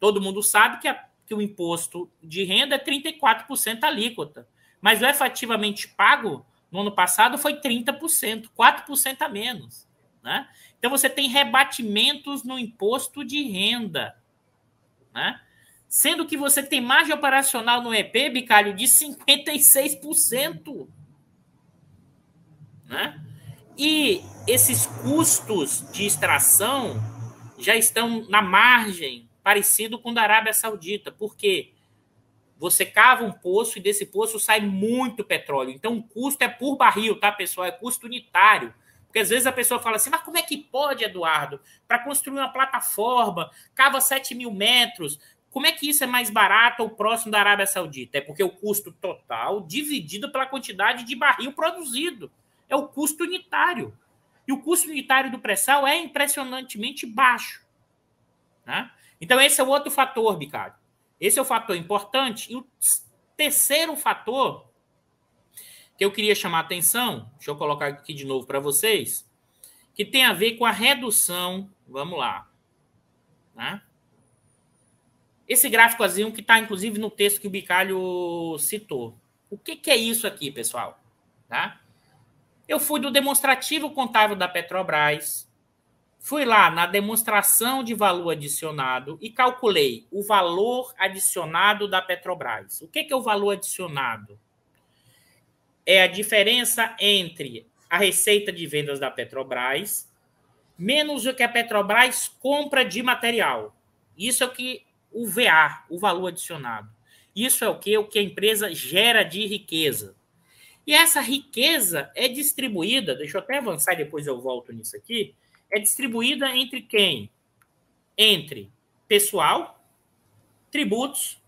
Todo mundo sabe que, a, que o imposto de renda é 34% alíquota mas o efetivamente pago no ano passado foi 30%, 4% a menos. Né? Então você tem rebatimentos no imposto de renda. Né? Sendo que você tem margem operacional no EP, Bicalho, de 56%. Né? E esses custos de extração já estão na margem, parecido com o da Arábia Saudita. Por quê? Você cava um poço e desse poço sai muito petróleo. Então, o custo é por barril, tá, pessoal? É custo unitário. Porque às vezes a pessoa fala assim, mas como é que pode, Eduardo? Para construir uma plataforma, cava 7 mil metros, como é que isso é mais barato ou próximo da Arábia Saudita? É porque o custo total dividido pela quantidade de barril produzido. É o custo unitário. E o custo unitário do pré-sal é impressionantemente baixo. Né? Então, esse é o outro fator, Ricardo. Esse é o fator importante. E o terceiro fator que eu queria chamar a atenção, deixa eu colocar aqui de novo para vocês, que tem a ver com a redução. Vamos lá. Né? Esse gráficozinho que está, inclusive, no texto que o Bicalho citou. O que, que é isso aqui, pessoal? Tá? Eu fui do demonstrativo contábil da Petrobras, Fui lá na demonstração de valor adicionado e calculei o valor adicionado da Petrobras. O que é o valor adicionado? É a diferença entre a receita de vendas da Petrobras menos o que a Petrobras compra de material. Isso é o que o VA, o valor adicionado. Isso é o que o que a empresa gera de riqueza. E essa riqueza é distribuída, deixa eu até avançar depois eu volto nisso aqui, é distribuída entre quem? Entre pessoal, tributos,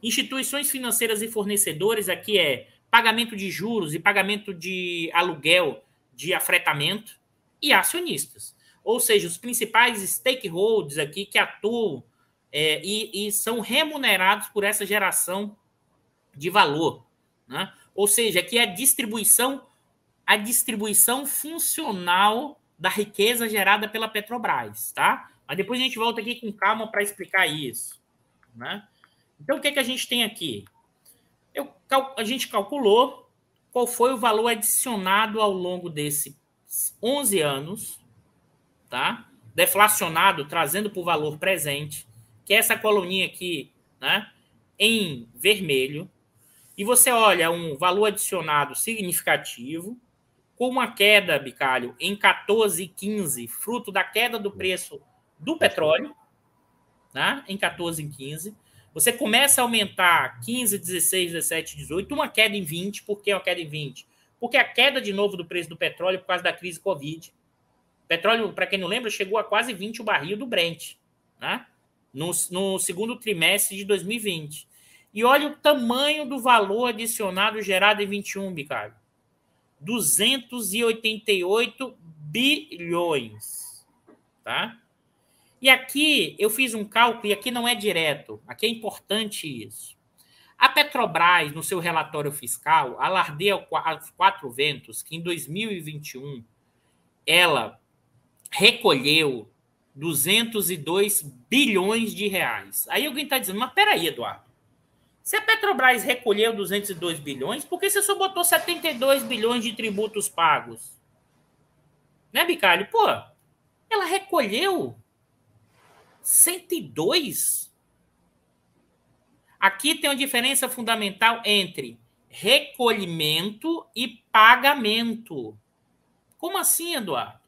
instituições financeiras e fornecedores, aqui é pagamento de juros e pagamento de aluguel de afretamento e acionistas. Ou seja, os principais stakeholders aqui que atuam é, e, e, são remunerados por essa geração de valor. Né? Ou seja, aqui é a distribuição, a distribuição funcional da riqueza gerada pela Petrobras, tá? Mas depois a gente volta aqui com calma para explicar isso, né? Então, o que, é que a gente tem aqui? Eu, a gente calculou qual foi o valor adicionado ao longo desses 11 anos, tá? Deflacionado, trazendo para o valor presente, que é essa coluninha aqui, né? Em vermelho. E você olha um valor adicionado significativo, com uma queda, Bicalho, em 14,15, fruto da queda do preço do petróleo, né? em 14 e 15. Você começa a aumentar 15, 16, 17, 18, uma queda em 20. Por que uma queda em 20? Porque a queda de novo do preço do petróleo por causa da crise Covid. petróleo, para quem não lembra, chegou a quase 20 o barril do Brent, né? no, no segundo trimestre de 2020. E olha o tamanho do valor adicionado gerado em 21, Ricardo. 288 bilhões. Tá? E aqui eu fiz um cálculo, e aqui não é direto, aqui é importante isso. A Petrobras, no seu relatório fiscal, alardeia aos quatro ventos que em 2021 ela recolheu 202 bilhões de reais. Aí alguém está dizendo, mas peraí, Eduardo. Se a Petrobras recolheu 202 bilhões, por que você só botou 72 bilhões de tributos pagos? Né, Bicalho? Pô, ela recolheu 102? Aqui tem uma diferença fundamental entre recolhimento e pagamento. Como assim, Eduardo?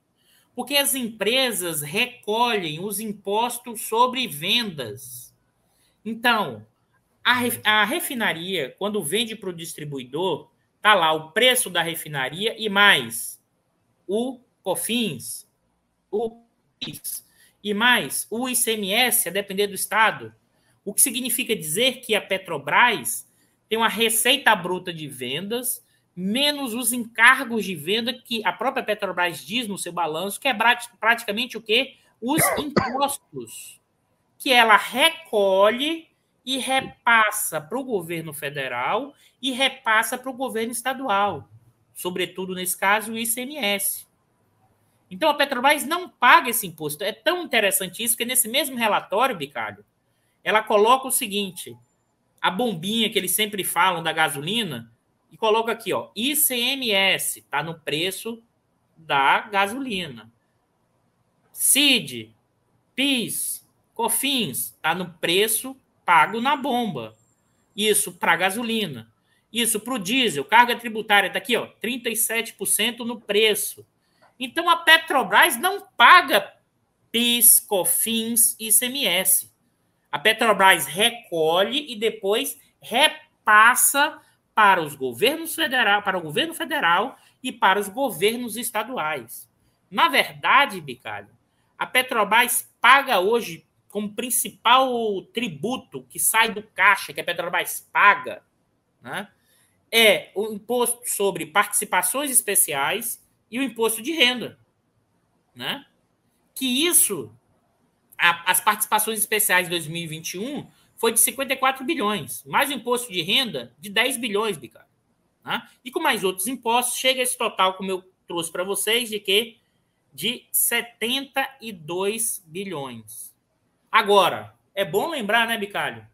Porque as empresas recolhem os impostos sobre vendas. Então, a, refinaria, quando vende para o distribuidor, tá lá o preço da refinaria e mais o COFINS, o PIS, e mais o ICMS, a depender do estado, o que significa dizer que a Petrobras tem uma receita bruta de vendas menos os encargos de venda que a própria Petrobras diz no seu balanço, que é praticamente o que? Os impostos que ela recolhe e repassa para o governo federal e repassa para o governo estadual, sobretudo nesse caso o ICMS. Então a Petrobras não paga esse imposto. É tão interessante isso que nesse mesmo relatório, Bicalho, ela coloca o seguinte: a bombinha que eles sempre falam da gasolina, e coloca aqui, ó, ICMS, está no preço da gasolina. CID, PIS, COFINS, está no preço pago na bomba. Isso para gasolina. Isso para o diesel, carga tributária, está aqui, ó, 37% no preço. Então a Petrobras não paga PIS, COFINS e ICMS. A Petrobras recolhe e depois repassa para os governos federal, para o governo federal e para os governos estaduais. Na verdade, Bicalho, a Petrobras paga hoje como principal tributo que sai do caixa que a Petrobras paga, né, é o imposto sobre participações especiais e o imposto de renda, né? Que isso, a, as participações especiais de 2021 foi de 54 bilhões, mais o imposto de renda de 10 bilhões, Bicardo. Né? E com mais outros impostos, chega esse total, como eu trouxe para vocês, de que de 72 bilhões. Agora, é bom lembrar, né, Bicalho?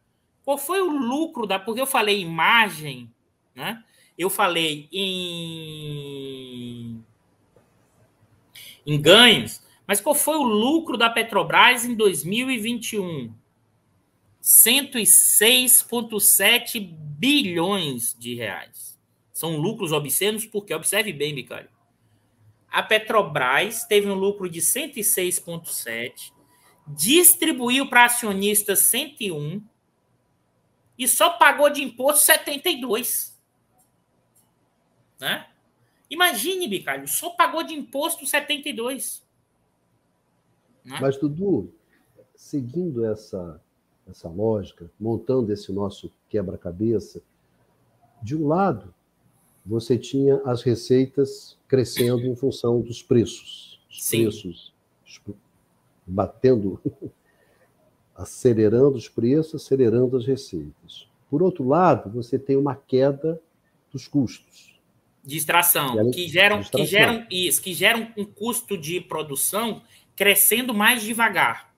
Qual foi o lucro da. Porque eu falei em margem, né? Eu falei em em ganhos, mas qual foi o lucro da Petrobras em 2021? 106,7 bilhões de reais. São lucros obscenos, porque, observe bem, Bicário, a Petrobras teve um lucro de 106,7, distribuiu para acionistas 101 e só pagou de imposto 72. Né? Imagine, Bicalho, só pagou de imposto 72. Né? Mas, Dudu, seguindo essa, essa lógica, montando esse nosso quebra-cabeça, de um lado, você tinha as receitas crescendo em função dos preços. Os Sim. preços batendo, acelerando os preços, acelerando as receitas. Por outro lado, você tem uma queda dos custos. De extração, que geram, extração. que geram isso, que geram um custo de produção crescendo mais devagar.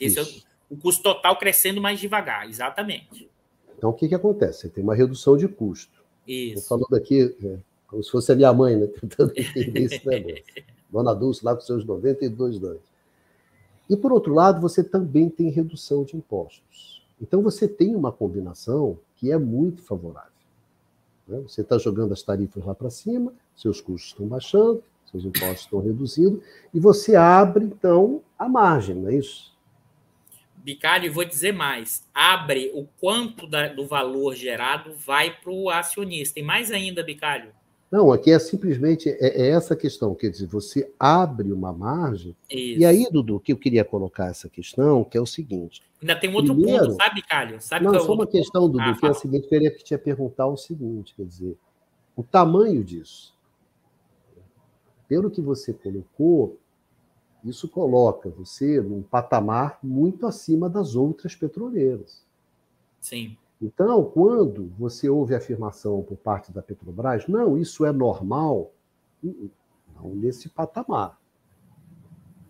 Esse isso. é o, o custo total crescendo mais devagar, exatamente. Então, o que, que acontece? Você tem uma redução de custo. Isso. Estou falando aqui, é, como se fosse a minha mãe, né? Tentando entender esse negócio. Dona Dulce, lá com seus 92 anos. E, por outro lado, você também tem redução de impostos. Então, você tem uma combinação que é muito favorável. Né? Você está jogando as tarifas lá para cima, seus custos estão baixando, seus impostos estão reduzindo, e você abre, então, a margem, não é isso? Bicalho, vou dizer mais: abre o quanto da, do valor gerado vai para o acionista. E mais ainda, Bicalho. Não, aqui é simplesmente é, é, essa questão, quer dizer, você abre uma margem. Isso. E aí, Dudu, que eu queria colocar essa questão, que é o seguinte. Ainda tem um outro primeiro, ponto, sabe, Calho? Sabe não, é só uma questão, ponto? Dudu, ah, que fala. é a seguinte, eu queria te perguntar o seguinte, quer dizer, o tamanho disso. Pelo que você colocou, isso coloca você num patamar muito acima das outras petroleiras. Sim. Então, quando você ouve a afirmação por parte da Petrobras, não, isso é normal, não nesse patamar.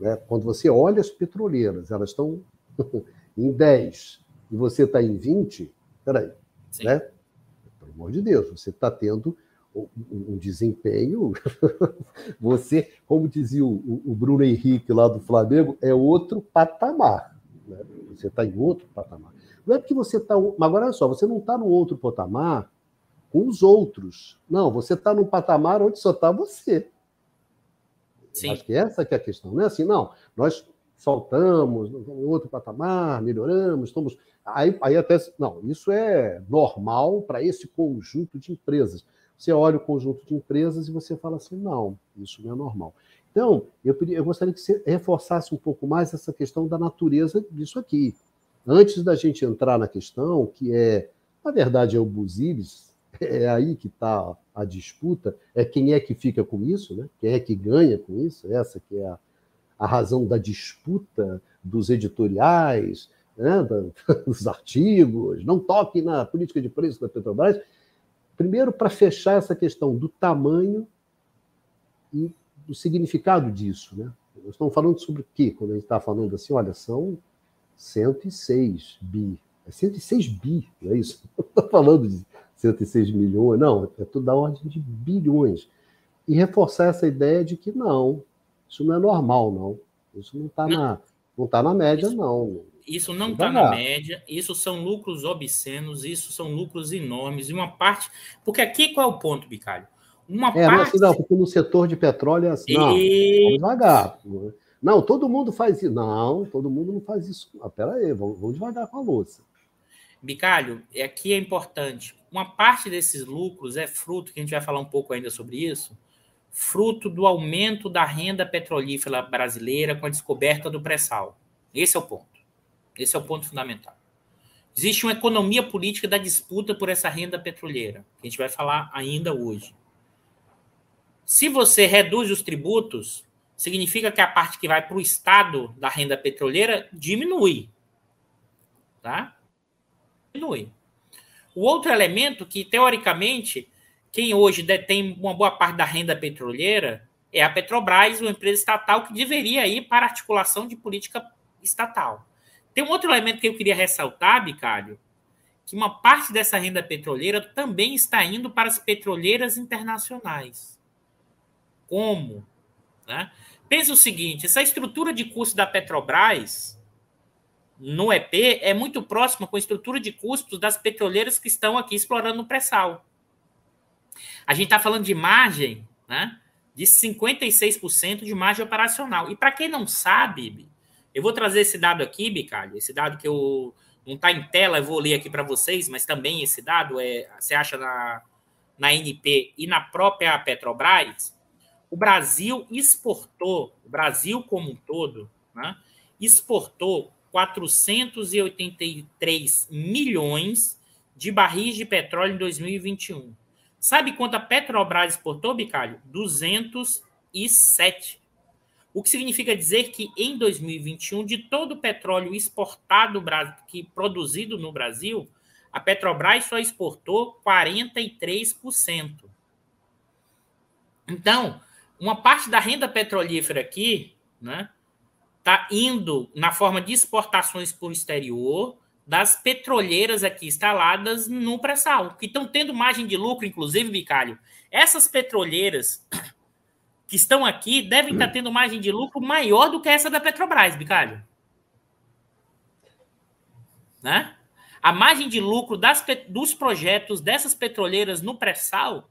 Né? Quando você olha as petroleiras, elas estão em 10 e você está em 20, peraí, Sim. né? Pelo amor de Deus, você está tendo um desempenho. Você, como dizia o, Bruno Henrique lá do Flamengo, é outro patamar. Né? Você está em outro patamar. Não é porque você está. Mas agora olha só, você não está no outro patamar com os outros. Não, você está num patamar onde só está você. Sim. Acho que essa que é a questão. Não é assim, não. Nós soltamos, em outro patamar, melhoramos, estamos. Aí, aí até. Não, isso é normal para esse conjunto de empresas. Você olha o conjunto de empresas e você fala assim: não, isso não é normal. Então, eu, eu gostaria que você reforçasse um pouco mais essa questão da natureza disso aqui. Antes da gente entrar na questão, que é, na verdade, é o Buziris, é aí que está a disputa, é quem é que fica com isso, né? quem é que ganha com isso, essa que é a, a razão da disputa dos editoriais, né? da, dos artigos, não toque na política de preço da Petrobras. Primeiro, para fechar essa questão do tamanho e do significado disso. Né? Nós estamos falando sobre o quê? Quando a gente está falando assim, olha, são 106 bi. É 106 bi, não é isso? Não estou falando de 106 milhões, não, é tudo da ordem de bilhões. E reforçar essa ideia de que não, isso não é normal, não. Isso não está na, não tá na média, isso, não. Isso não está na média, isso são lucros obscenos, isso são lucros enormes, e uma parte. Porque aqui qual é o ponto, Bicalho? Uma é, parte. Não, porque no setor de petróleo é assim, não, e... vamos devagar. Não, todo mundo faz isso. Não, todo mundo não faz isso. Ah, pera aí, vamos, vamos devagar com a louça. Bicalho, aqui é importante. Uma parte desses lucros é fruto, que a gente vai falar um pouco ainda sobre isso, fruto do aumento da renda petrolífera brasileira com a descoberta do pré-sal. Esse é o ponto. Esse é o ponto fundamental. Existe uma economia política da disputa por essa renda petroleira, que a gente vai falar ainda hoje. Se você reduz os tributos, significa que a parte que vai para o Estado da renda petroleira diminui. Tá? Diminui. O outro elemento que, teoricamente, quem hoje detém uma boa parte da renda petroleira é a Petrobras, uma empresa estatal que deveria ir para articulação de política estatal. Tem um outro elemento que eu queria ressaltar, Bicário, que uma parte dessa renda petroleira também está indo para as petroleiras internacionais. Como? Né? Pensa o seguinte: essa estrutura de custo da Petrobras no EP é muito próxima com a estrutura de custos das petroleiras que estão aqui explorando o pré-sal. A gente está falando de margem, né? de 56% de margem operacional. E para quem não sabe, eu vou trazer esse dado aqui, Bicalho, esse dado que eu não está em tela, eu vou ler aqui para vocês, mas também esse dado é, você acha na, na NP e na própria Petrobras. O Brasil exportou, o Brasil como um todo, né, exportou 483 milhões de barris de petróleo em 2021. Sabe quanto a Petrobras exportou, Bicalho? 207. O que significa dizer que em 2021, de todo o petróleo exportado, que produzido no Brasil, a Petrobras só exportou 43%. Então, uma parte da renda petrolífera aqui, né, está indo na forma de exportações para o exterior das petroleiras aqui instaladas no pré-sal, que estão tendo margem de lucro, inclusive, Bicalho. Essas petroleiras que estão aqui devem estar tendo margem de lucro maior do que essa da Petrobras, Bicalho. Né? A margem de lucro das, dos projetos dessas petroleiras no pré-sal,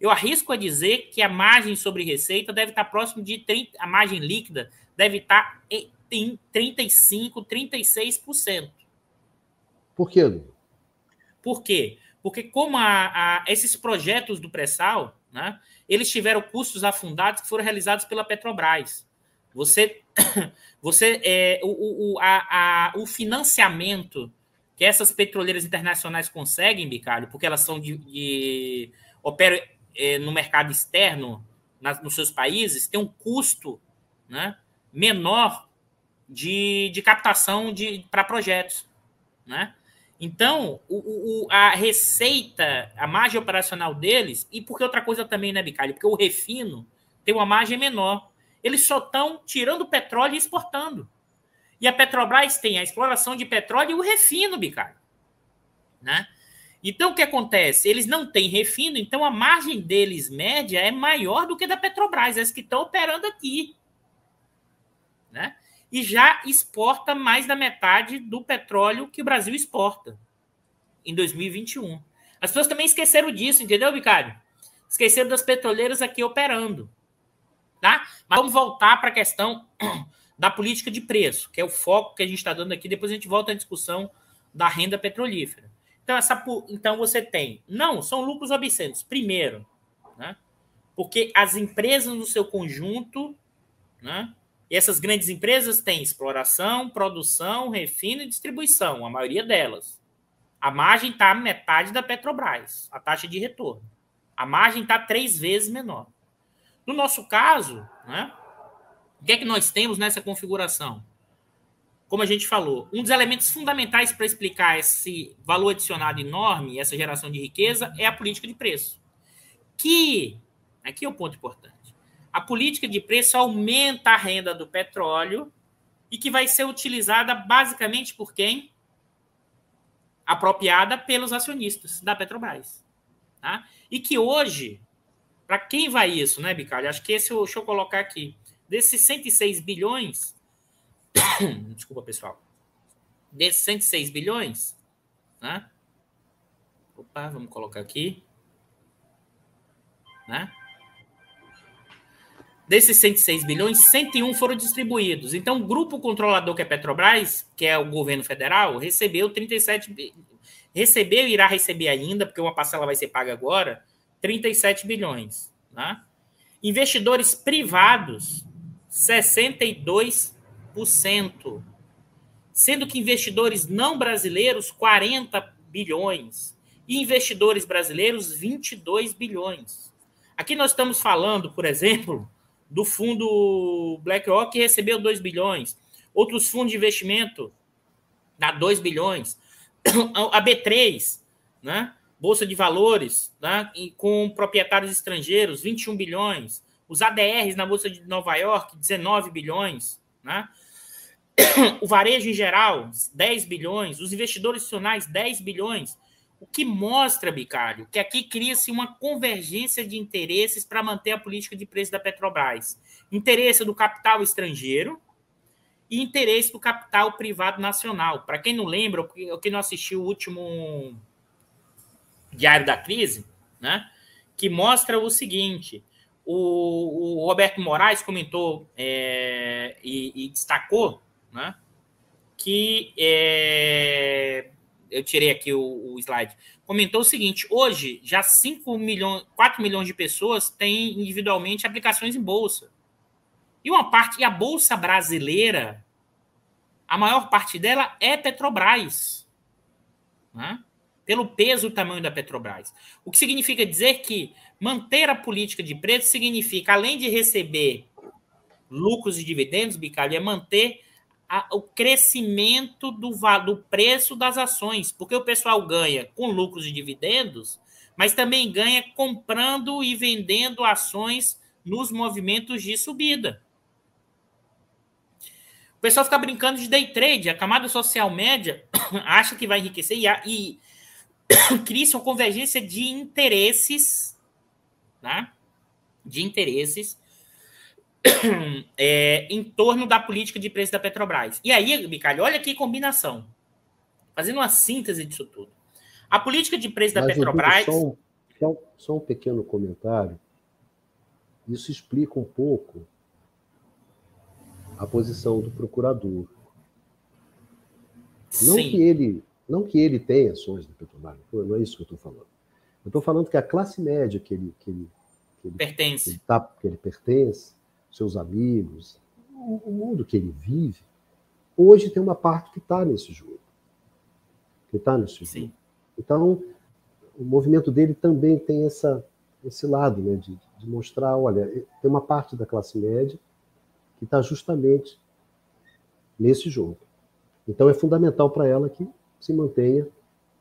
eu arrisco a dizer que a margem sobre receita deve estar próximo de 30, a margem líquida deve estar em 35, 36%. Por quê? Por quê? Porque como a, a, esses projetos do pré-sal, né, eles tiveram custos afundados que foram realizados pela Petrobras. Você, você é, o, o, a, a, o financiamento que essas petroleiras internacionais conseguem, Bicalho, porque elas são de, de operam é, no mercado externo, nas, nos seus países, tem um custo né, menor de, de captação de, para projetos. Né? Então, o, o, a receita, a margem operacional deles, e porque outra coisa também, né, Bicalho? Porque o refino tem uma margem menor. Eles só estão tirando petróleo e exportando. E a Petrobras tem a exploração de petróleo e o refino, Bicalho. Né? Então, o que acontece? Eles não têm refino, então a margem deles média é maior do que da Petrobras, as que estão operando aqui. Né? e já exporta mais da metade do petróleo que o Brasil exporta em 2021. As pessoas também esqueceram disso, entendeu, Bicário? Esqueceram das petroleiras aqui operando. Tá? Mas vamos voltar para a questão da política de preço, que é o foco que a gente está dando aqui. Depois a gente volta à discussão da renda petrolífera. Então, essa, então você tem. Não, são lucros obscenos. Primeiro, né? porque as empresas no seu conjunto né, e essas grandes empresas têm exploração, produção, refino e distribuição, a maioria delas. A margem está metade da Petrobras, a taxa de retorno. A margem está três vezes menor. No nosso caso, né, o que é que nós temos nessa configuração? Como a gente falou, um dos elementos fundamentais para explicar esse valor adicionado enorme, essa geração de riqueza, é a política de preço. Que, aqui é o ponto importante a política de preço aumenta a renda do petróleo e que vai ser utilizada basicamente por quem? Apropriada pelos acionistas da Petrobras. Tá? E que hoje, para quem vai isso, né, Bicalho? Acho que esse, deixa eu colocar aqui. Desses 106 bilhões, desculpa, pessoal, desses 106 bilhões, né? Opa, vamos colocar aqui, né? Desses 106 bilhões, 101 foram distribuídos. Então, o grupo controlador que é Petrobras, que é o governo federal, recebeu 37 recebeu e irá receber ainda, porque uma parcela vai ser paga agora, 37 bilhões. Né? Investidores privados, 62%. Sendo que investidores não brasileiros, 40 bilhões. E investidores brasileiros, 22 bilhões. Aqui nós estamos falando, por exemplo, do fundo BlackRock, que recebeu 2 bilhões. Outros fundos de investimento dá 2 bilhões. A B3, né? Bolsa de Valores, né? com proprietários estrangeiros, 21 bilhões. Os ADRs na Bolsa de Nova York, 19 bilhões. Né? O varejo em geral, 10 bilhões. Os investidores institucionais, 10 bilhões. O que mostra, Bicário, que aqui cria-se uma convergência de interesses para manter a política de preço da Petrobras. Interesse do capital estrangeiro e interesse do capital privado nacional. Para quem não lembra, ou quem não assistiu o último Diário da Crise, né, que mostra o seguinte: O, o Roberto Moraes comentou é, e, e, destacou né, que é, eu tirei aqui o, o, slide. Comentou o seguinte: hoje já 5 milhões, 4 milhões de pessoas têm individualmente aplicações em bolsa. E uma parte, e a bolsa brasileira, a maior parte dela é Petrobras. Né? Pelo peso e tamanho da Petrobras. O que significa dizer que Manter a política de preço significa, além de receber lucros e dividendos, Bicalho, é manter a, o crescimento do, do preço das ações, porque o pessoal ganha com lucros e dividendos, mas também ganha comprando e vendendo ações nos movimentos de subida. O pessoal fica brincando de day trade, a camada social média acha que vai enriquecer e, e cria uma convergência de interesses né, de interesses é, em torno da política de preço da Petrobras. E aí, Bicalho, olha que combinação. Fazendo uma síntese disso tudo. A política de preço da Petrobras. Só um, só um pequeno comentário. Isso explica um pouco a posição do procurador. Não Sim. que ele, não que ele tenha ações da Petrobras, não é isso que eu estou falando. Eu estou falando que a classe média que ele, que ele, que ele pertence, que ele, tá, que ele pertence, seus amigos, o, mundo que ele vive, hoje tem uma parte que está nesse jogo. Que está nesse Sim. jogo. Então, o movimento dele também tem essa, esse lado, né, de, de mostrar, olha, tem uma parte da classe média que está justamente nesse jogo. Então, é fundamental para ela que se mantenha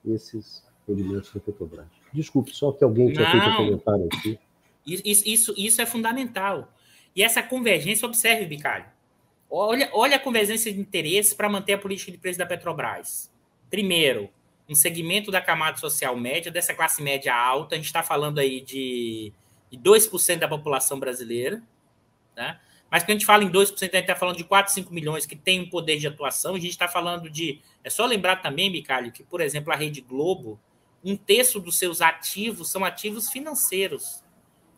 esses rendimentos da Petrobras. Desculpe, só que alguém tinha feito um comentário aqui. Isso, isso, isso é fundamental. E essa convergência, observe, Bicalho. Olha, olha a convergência de interesses para manter a política de preço da Petrobras. Primeiro, um segmento da camada social média, dessa classe média alta, a gente está falando aí de, de 2% da população brasileira, né? Mas quando a gente fala em 2%, a gente está falando de 4, 5 milhões que tem um poder de atuação. A gente está falando de. É só lembrar também, Bicalho, que, por exemplo, a Rede Globo um terço dos seus ativos são ativos financeiros.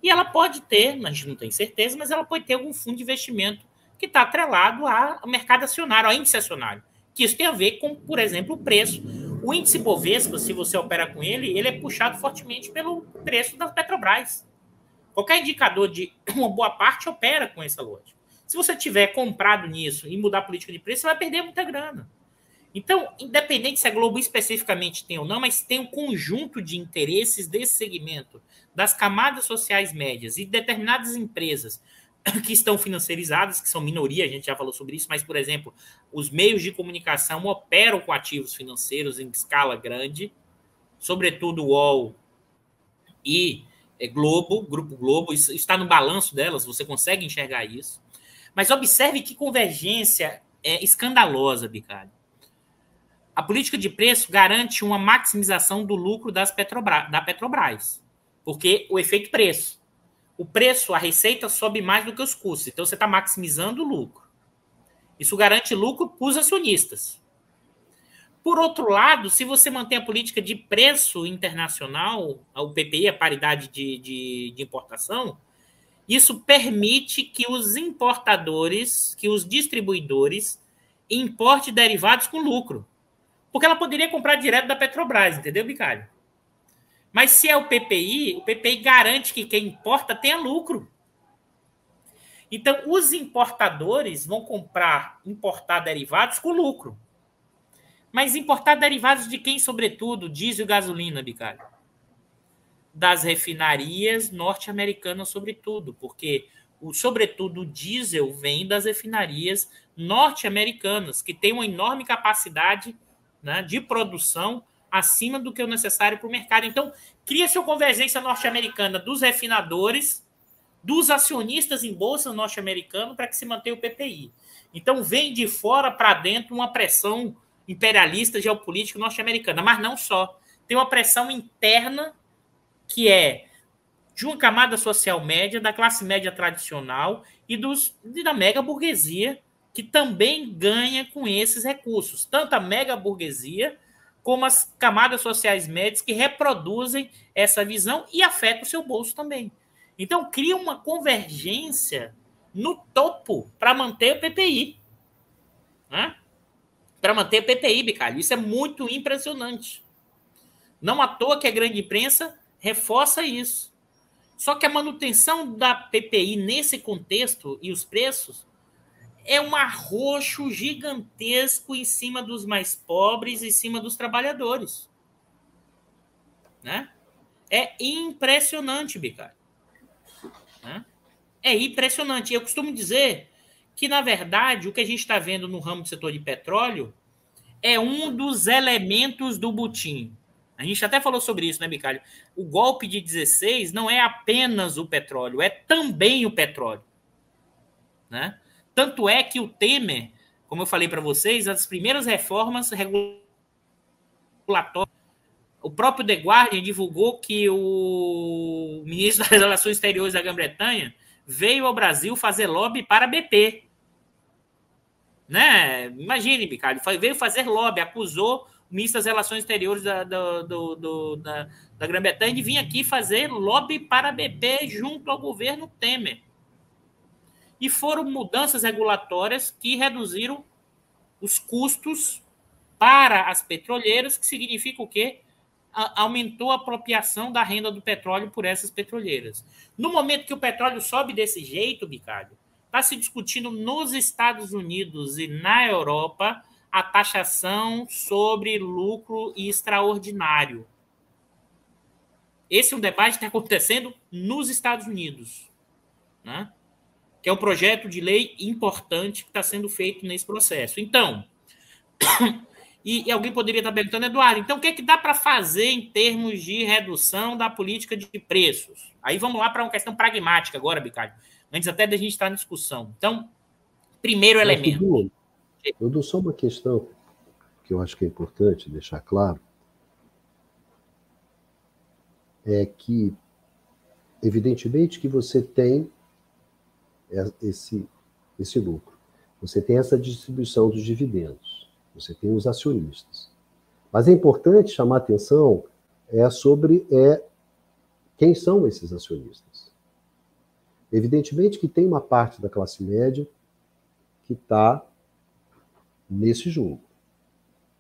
E ela pode ter, gente não tem certeza, mas ela pode ter algum fundo de investimento que está atrelado ao mercado acionário, ao índice acionário. Que isso tem a ver com, por exemplo, o preço. O índice Bovespa, se você opera com ele, ele é puxado fortemente pelo preço da Petrobras. Qualquer indicador de uma boa parte opera com essa lógica. Se você tiver comprado nisso e mudar a política de preço, você vai perder muita grana. Então, independente se a Globo especificamente tem ou não, mas tem um conjunto de interesses desse segmento, das camadas sociais médias e determinadas empresas que estão financiarizadas, que são minoria, a gente já falou sobre isso, mas, por exemplo, os meios de comunicação operam com ativos financeiros em escala grande, sobretudo o UOL e é, Globo, Grupo Globo, isso está no balanço delas, você consegue enxergar isso. Mas observe que convergência é escandalosa, Bicalho a política de preço garante uma maximização do lucro das Petrobras, da Petrobras, porque o efeito preço. O preço, a receita sobe mais do que os custos, então você está maximizando o lucro. Isso garante lucro para os acionistas. Por outro lado, se você mantém a política de preço internacional, o PPI, a paridade de, de, de importação, isso permite que os importadores, que os distribuidores importem derivados com lucro. Porque ela poderia comprar direto da Petrobras, entendeu, Bicalho? Mas se é o PPI, o PPI garante que quem importa tenha lucro. Então, os importadores vão comprar, importar derivados com lucro. Mas importar derivados de quem, sobretudo? Diesel e gasolina, Bicalho. Das refinarias norte-americanas, sobretudo, porque, o, sobretudo, o diesel vem das refinarias norte-americanas, que têm uma enorme capacidade né, de produção acima do que o necessário para o mercado. Então, cria-se uma convergência norte-americana dos refinadores, dos acionistas em bolsa norte-americano para que se mantenha o PPI. Então, vem de fora para dentro uma pressão imperialista geopolítica norte-americana, mas não só. Tem uma pressão interna que é de uma camada social média, da classe média tradicional e, dos, e da mega burguesia que também ganha com esses recursos, tanto a mega burguesia como as camadas sociais médias que reproduzem essa visão e afetam o seu bolso também. Então, cria uma convergência no topo para manter o PPI. Né? Para manter o PPI, Bicalho. Isso é muito impressionante. Não à toa que a grande imprensa reforça isso. Só que a manutenção da PPI nesse contexto e os preços é um arroxo gigantesco em cima dos mais pobres, em cima dos trabalhadores. Né? É impressionante, Bicário. Né? É impressionante. Eu costumo dizer que, na verdade, o que a gente está vendo no ramo do setor de petróleo é um dos elementos do butim. A gente até falou sobre isso, né, Bicalho? O golpe de 16 não é apenas o petróleo, é também o petróleo. Né? Tanto é que o Temer, como eu falei para vocês, as primeiras reformas regulatórias, o próprio The Guardian divulgou que o ministro das Relações Exteriores da Grã-Bretanha veio ao Brasil fazer lobby para a BP. Né? Imagine, Bicalho, veio fazer lobby, acusou o ministro das Relações Exteriores da, do, do, do, da, da Grã-Bretanha de vir aqui fazer lobby para a BP junto ao governo Temer. E foram mudanças regulatórias que reduziram os custos para as petroleiras, que significa o quê? aumentou a apropriação da renda do petróleo por essas petroleiras. No momento que o petróleo sobe desse jeito, Bicalho, está se discutindo nos Estados Unidos e na Europa a taxação sobre lucro extraordinário. Esse é um debate que está acontecendo nos Estados Unidos, né? Que é um projeto de lei importante que está sendo feito nesse processo. Então, e, e, alguém poderia estar perguntando, Eduardo, então o que, é que dá para fazer em termos de redução da política de preços? Aí vamos lá para uma questão pragmática agora, Bicalho, antes até da gente estar na discussão. Então, primeiro elemento. Eu dou só uma questão que eu acho que é importante deixar claro. É que, evidentemente, que você tem esse, esse lucro. Você tem essa distribuição dos dividendos. Você tem os acionistas. Mas é importante chamar atenção é sobre é, quem são esses acionistas. Evidentemente que tem uma parte da classe média que está nesse jogo.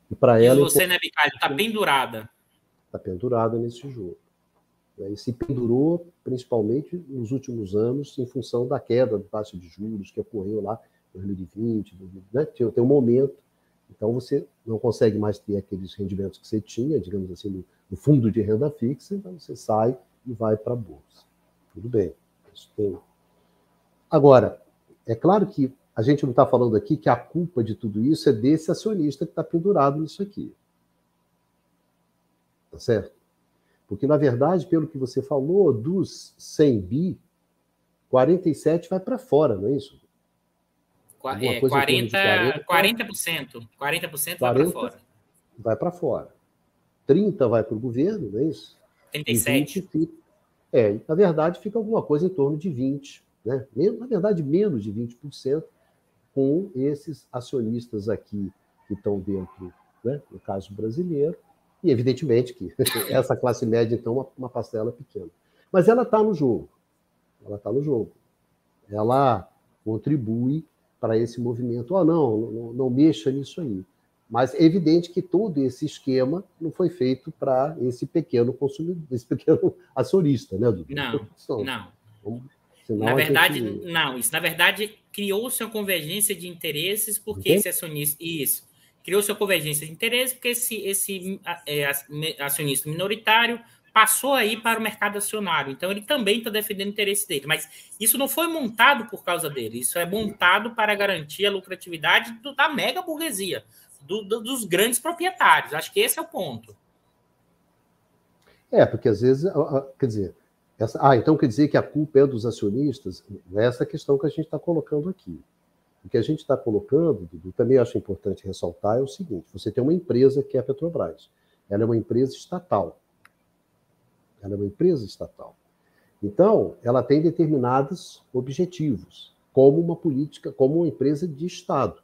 E para ela. você, né, Bicalho? Está pendurada. Está pendurada nesse jogo. E se pendurou principalmente nos últimos anos em função da queda do taxa de juros que ocorreu lá em 2020. Né? Tem, tem um momento. Então você não consegue mais ter aqueles rendimentos que você tinha, digamos assim, no, no fundo de renda fixa, então você sai e vai para a bolsa. Tudo bem. Isso tem. Agora, é claro que a gente não está falando aqui que a culpa de tudo isso é desse acionista que está pendurado nisso aqui. Tá certo? Porque, na verdade, pelo que você falou, dos 100 bi, 47 vai para fora, não é isso? É, 40, 40%, 40%, 40% vai para fora. Vai para fora. 30 vai para o governo, não é isso? 37. Fica, é, na verdade, fica alguma coisa em torno de 20, né? Na verdade, menos de 20% com esses acionistas aqui que estão dentro, né, no caso brasileiro, e evidentemente que essa classe média, então, é uma, uma parcela pequena. Mas ela está no jogo. Ela está no jogo. Ela contribui para esse movimento. Ah, não, não, não mexa nisso aí. Mas é evidente que todo esse esquema não foi feito para esse pequeno consumidor, esse pequeno acionista, né, Dudu? Não, não. Senão na verdade, gente... não. Isso, na verdade, criou-se uma convergência de interesses porque esse acionista. Isso. Criou-se uma convergência de interesses porque esse, esse é, acionista minoritário passou aí para o mercado acionário. Então, ele também está defendendo o interesse dele. Mas isso não foi montado por causa dele. Isso é montado para garantir a lucratividade do, da mega burguesia, do, do, dos grandes proprietários. Acho que esse é o ponto. É, porque às vezes, quer dizer, essa, ah, então quer dizer que a culpa é dos acionistas? É essa questão que a gente está colocando aqui. O que a gente está colocando, Dudu, também acho importante ressaltar, é o seguinte: você tem uma empresa que é a Petrobras. Ela é uma empresa estatal. Ela é uma empresa estatal. Então, ela tem determinados objetivos, como uma política, como uma empresa de Estado.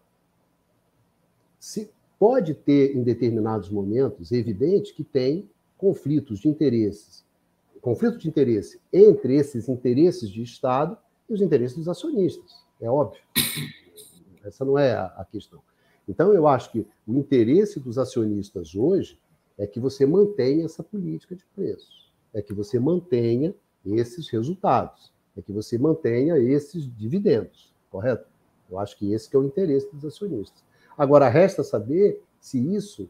Se pode ter, em determinados momentos, é evidente que tem conflitos de interesses conflito de interesse entre esses interesses de Estado e os interesses dos acionistas. É óbvio. Essa não é a questão. Então, eu acho que o interesse dos acionistas hoje é que você mantenha essa política de preços, é que você mantenha esses resultados, é que você mantenha esses dividendos, correto? Eu acho que esse que é o interesse dos acionistas. Agora, resta saber se isso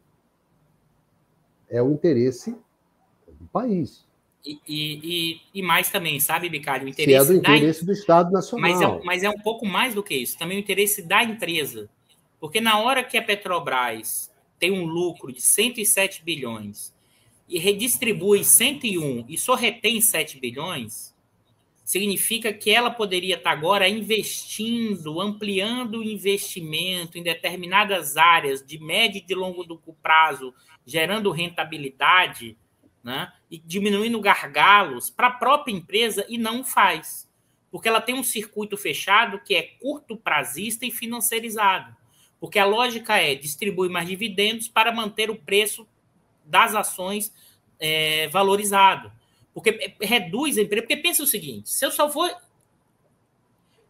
é o interesse do país. E, e, e, mais também, sabe, Bicalho? O interesse Se é do interesse da... do Estado Nacional. Mas é, mas é um pouco mais do que isso. Também o interesse da empresa. Porque na hora que a Petrobras tem um lucro de 107 bilhões e redistribui 101 e só retém 7 bilhões, significa que ela poderia estar agora investindo, ampliando o investimento em determinadas áreas de médio e de longo prazo, gerando rentabilidade né? e diminuindo gargalos para a própria empresa e não faz. Porque ela tem um circuito fechado que é curto prazista e financeirizado. Porque a lógica é distribuir mais dividendos para manter o preço das ações é, valorizado. Porque reduz a empresa. Porque pensa o seguinte: se eu só vou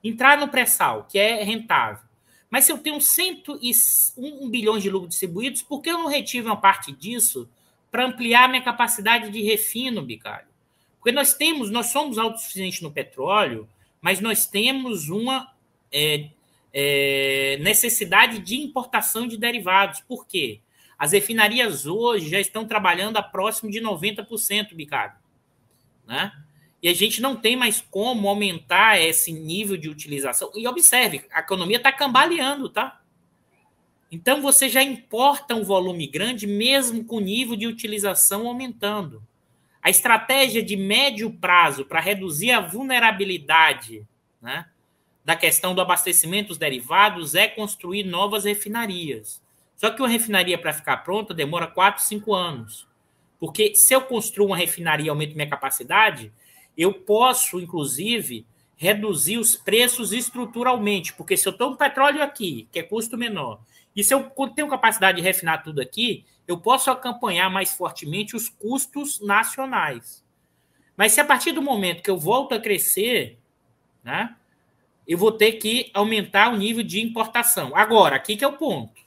entrar no pré-sal, que é rentável, mas se eu tenho 101 bilhões de lucros distribuídos, por que eu não retive uma parte disso para ampliar minha capacidade de refino, Bicalho. Porque nós temos, nós somos autossuficientes no petróleo, mas nós temos uma é, é, necessidade de importação de derivados. Por quê? As refinarias hoje já estão trabalhando a próximo de 90%, Bicalho. Né? E a gente não tem mais como aumentar esse nível de utilização. E observe, a economia está cambaleando, tá? Então você já importa um volume grande, mesmo com o nível de utilização aumentando. A estratégia de médio prazo para reduzir a vulnerabilidade né, da questão do abastecimento dos derivados é construir novas refinarias. Só que uma refinaria para ficar pronta demora 4, 5 anos. Porque se eu construo uma refinaria e aumento minha capacidade, eu posso, inclusive, reduzir os preços estruturalmente. Porque se eu um petróleo aqui, que é custo menor, e se eu tenho capacidade de refinar tudo aqui, eu posso acompanhar mais fortemente os custos nacionais. Mas se a partir do momento que eu volto a crescer, né, eu vou ter que aumentar o nível de importação. Agora, aqui que é o ponto.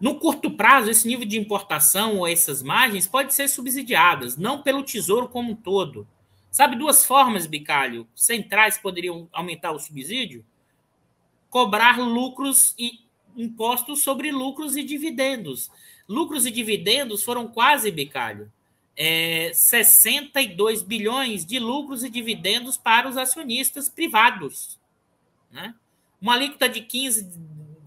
No curto prazo, esse nível de importação ou essas margens pode ser subsidiadas, não pelo tesouro como um todo. Sabe duas formas, Bicalho, centrais poderiam aumentar o subsídio? Cobrar lucros e impostos sobre lucros e dividendos. Lucros e dividendos foram quase, Bicalho, é, 62 bilhões de lucros e dividendos para os acionistas privados. Né? Uma alíquota de 15%,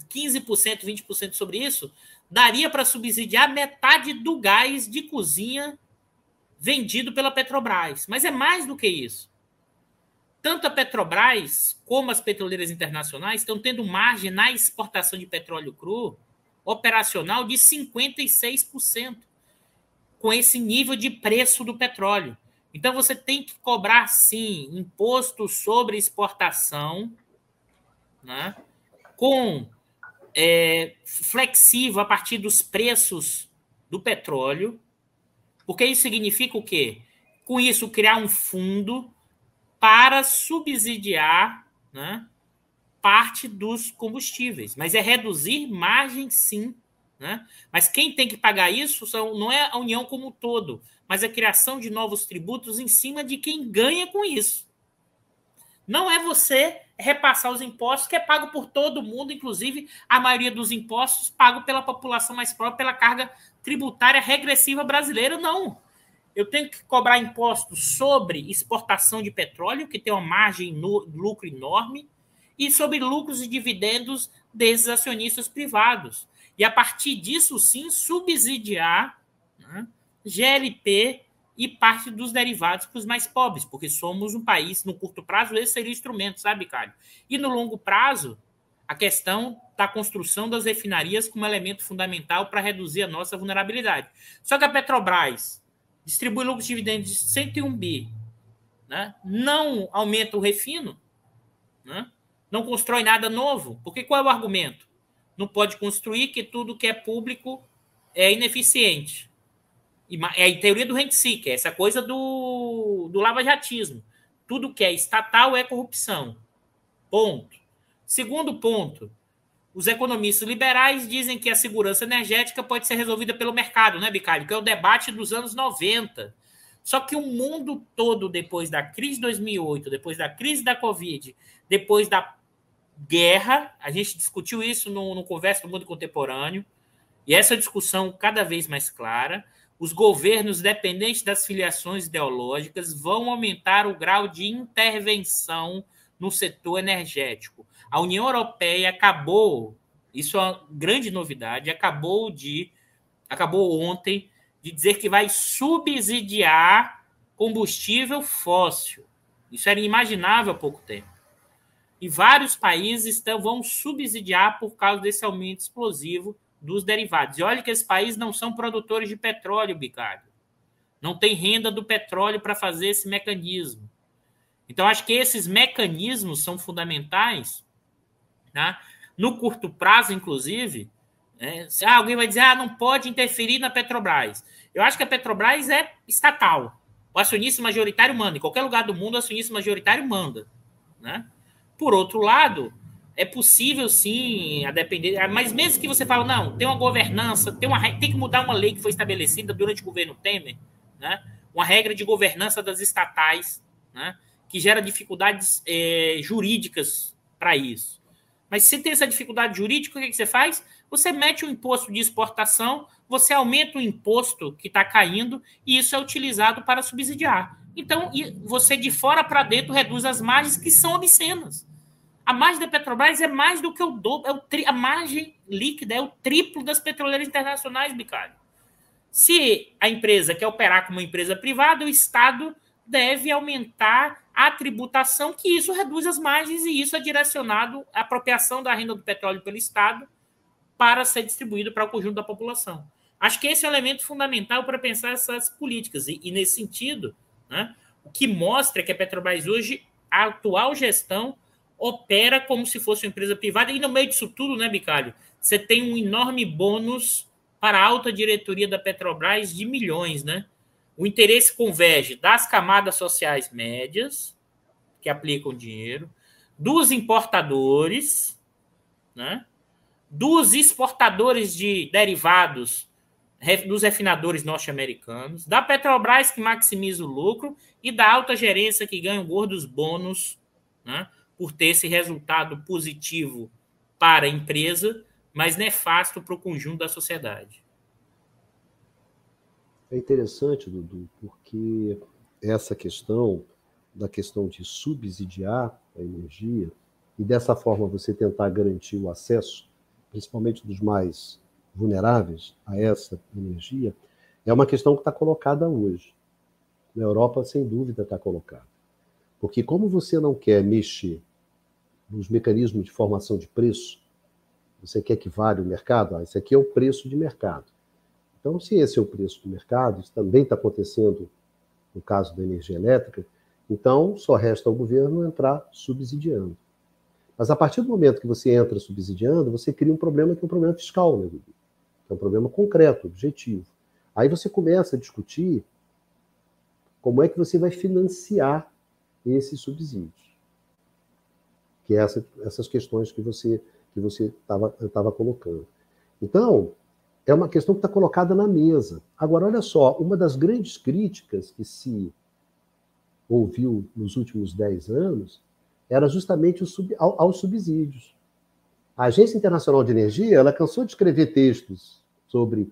15% 20% sobre isso daria para subsidiar metade do gás de cozinha vendido pela Petrobras. Mas é mais do que isso. Tanto a Petrobras como as petroleiras internacionais estão tendo margem na exportação de petróleo cru operacional de 56%, com esse nível de preço do petróleo. Então você tem que cobrar sim imposto sobre exportação, né? com é, flexível a partir dos preços do petróleo, porque isso significa o quê? Com isso, criar um fundo para subsidiar né, parte dos combustíveis. Mas é reduzir margem, sim. Né? Mas quem tem que pagar isso são, não é a União como um todo, mas a criação de novos tributos em cima de quem ganha com isso. Não é você repassar os impostos, que é pago por todo mundo, inclusive a maioria dos impostos pago pela população mais própria, pela carga tributária regressiva brasileira. Não eu tenho que cobrar impostos sobre exportação de petróleo, que tem uma margem no lucro enorme, e sobre lucros e dividendos desses acionistas privados. E a partir disso, sim, subsidiar né, GLP e parte dos derivados para os mais pobres, porque somos um país, no curto prazo, esse seria o instrumento, sabe, Cário? E no longo prazo, a questão da construção das refinarias como elemento fundamental para reduzir a nossa vulnerabilidade. Só que a Petrobras, distribui lucros de dividendos de 101 bi, né? não aumenta o refino, né? não constrói nada novo, porque qual é o argumento? Não pode construir que tudo que é público é ineficiente. É a teoria do rent seeker, essa coisa do, do lava-jatismo. Tudo que é estatal é corrupção. Ponto. Segundo ponto, os economistas liberais dizem que a segurança energética pode ser resolvida pelo mercado, né, Bicalho? Que é o debate dos anos 90. Só que o mundo todo, depois da crise de 2008, depois da crise da Covid, depois da guerra, a gente discutiu isso no, no Conversa do Mundo Contemporâneo, e essa discussão cada vez mais clara, os governos, dependentes das filiações ideológicas, vão aumentar o grau de intervenção no setor energético. A União Europeia acabou, isso é uma grande novidade, acabou de acabou ontem de dizer que vai subsidiar combustível fóssil. Isso era inimaginável há pouco tempo. E vários países estão, vão subsidiar por causa desse aumento explosivo dos derivados. E olha que esses países não são produtores de petróleo, Bicário. Não tem renda do petróleo para fazer esse mecanismo. Então, acho que esses mecanismos são fundamentais. Né? No curto prazo, inclusive, né? se ah, alguém vai dizer ah, não pode interferir na Petrobras. Eu acho que a Petrobras é estatal. O acionista majoritário manda. Em qualquer lugar do mundo, o acionista majoritário manda. Né? Por outro lado, é possível sim, a depender. Mas mesmo que você fale, não, tem uma governança, tem, uma, tem que mudar uma lei que foi estabelecida durante o governo Temer, né? uma regra de governança das estatais, né? que gera dificuldades é, jurídicas para isso. Mas se tem essa dificuldade jurídica, o que, que você faz? Você mete um imposto de exportação, você aumenta o imposto que está caindo e isso é utilizado para subsidiar. Então, você de fora para dentro reduz as margens que são obscenas. A margem da Petrobras é mais do que o dobro. É o tri, a margem líquida é o triplo das petroleiras internacionais, Bicalho. Se a empresa quer operar como uma empresa privada, o Estado deve aumentar a tributação, que isso reduz as margens e isso é direcionado à apropriação da renda do petróleo pelo Estado para ser distribuído para o conjunto da população. Acho que esse é o elemento fundamental para pensar essas políticas. E, e nesse sentido, né, o que mostra que a Petrobras hoje, a atual gestão, opera como se fosse uma empresa privada, e no meio disso tudo, né, Bicalho? Você tem um enorme bônus para a alta diretoria da Petrobras de milhões, né? O interesse converge das camadas sociais médias, que aplicam dinheiro, dos importadores, né? dos exportadores de derivados, dos refinadores norte-americanos, da Petrobras, que maximiza o lucro, e da alta gerência, que ganha gordos bônus né? por ter esse resultado positivo para a empresa, mas nefasto para o conjunto da sociedade. É interessante, Dudu, porque essa questão da questão de subsidiar a energia e dessa forma você tentar garantir o acesso, principalmente dos mais vulneráveis a essa energia, é uma questão que está colocada hoje. Na Europa, sem dúvida, está colocada. Porque como você não quer mexer nos mecanismos de formação de preço, você quer que vale o mercado? Ah, esse aqui é o preço de mercado. Então, se esse é o preço do mercado, isso também está acontecendo no caso da energia elétrica, então só resta ao governo entrar subsidiando. Mas a partir do momento que você entra subsidiando, você cria um problema que é um problema fiscal, né, Dudu? Que é um problema concreto, objetivo. Aí você começa a discutir como é que você vai financiar esses subsídios que é essa, essas questões que você que você estava colocando. Então, é uma questão que está colocada na mesa. Agora, olha só, uma das grandes críticas que se ouviu nos últimos dez anos era justamente sub, ao, aos subsídios. A Agência Internacional de Energia ela cansou de escrever textos sobre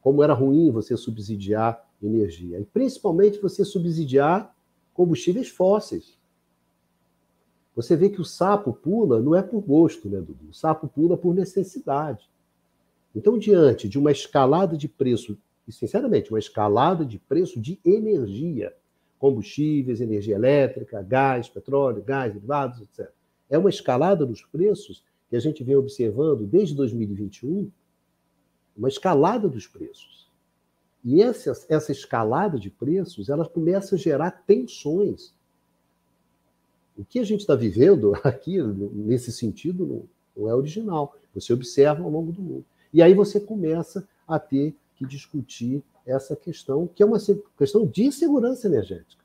como era ruim você subsidiar energia, e principalmente você subsidiar combustíveis fósseis. Você vê que o sapo pula não é por gosto, né, Dudu? O sapo pula por necessidade. Então, diante de uma escalada de preço, e sinceramente, uma escalada de preço de energia, combustíveis, energia elétrica, gás, petróleo, gás, derivados, etc. É uma escalada dos preços que a gente vem observando desde 2021, uma escalada dos preços. E essa, essa escalada de preços, ela começa a gerar tensões o que a gente está vivendo aqui, nesse sentido, não, é original. Você observa ao longo do mundo. E aí você começa a ter que discutir essa questão, que é uma questão de segurança energética.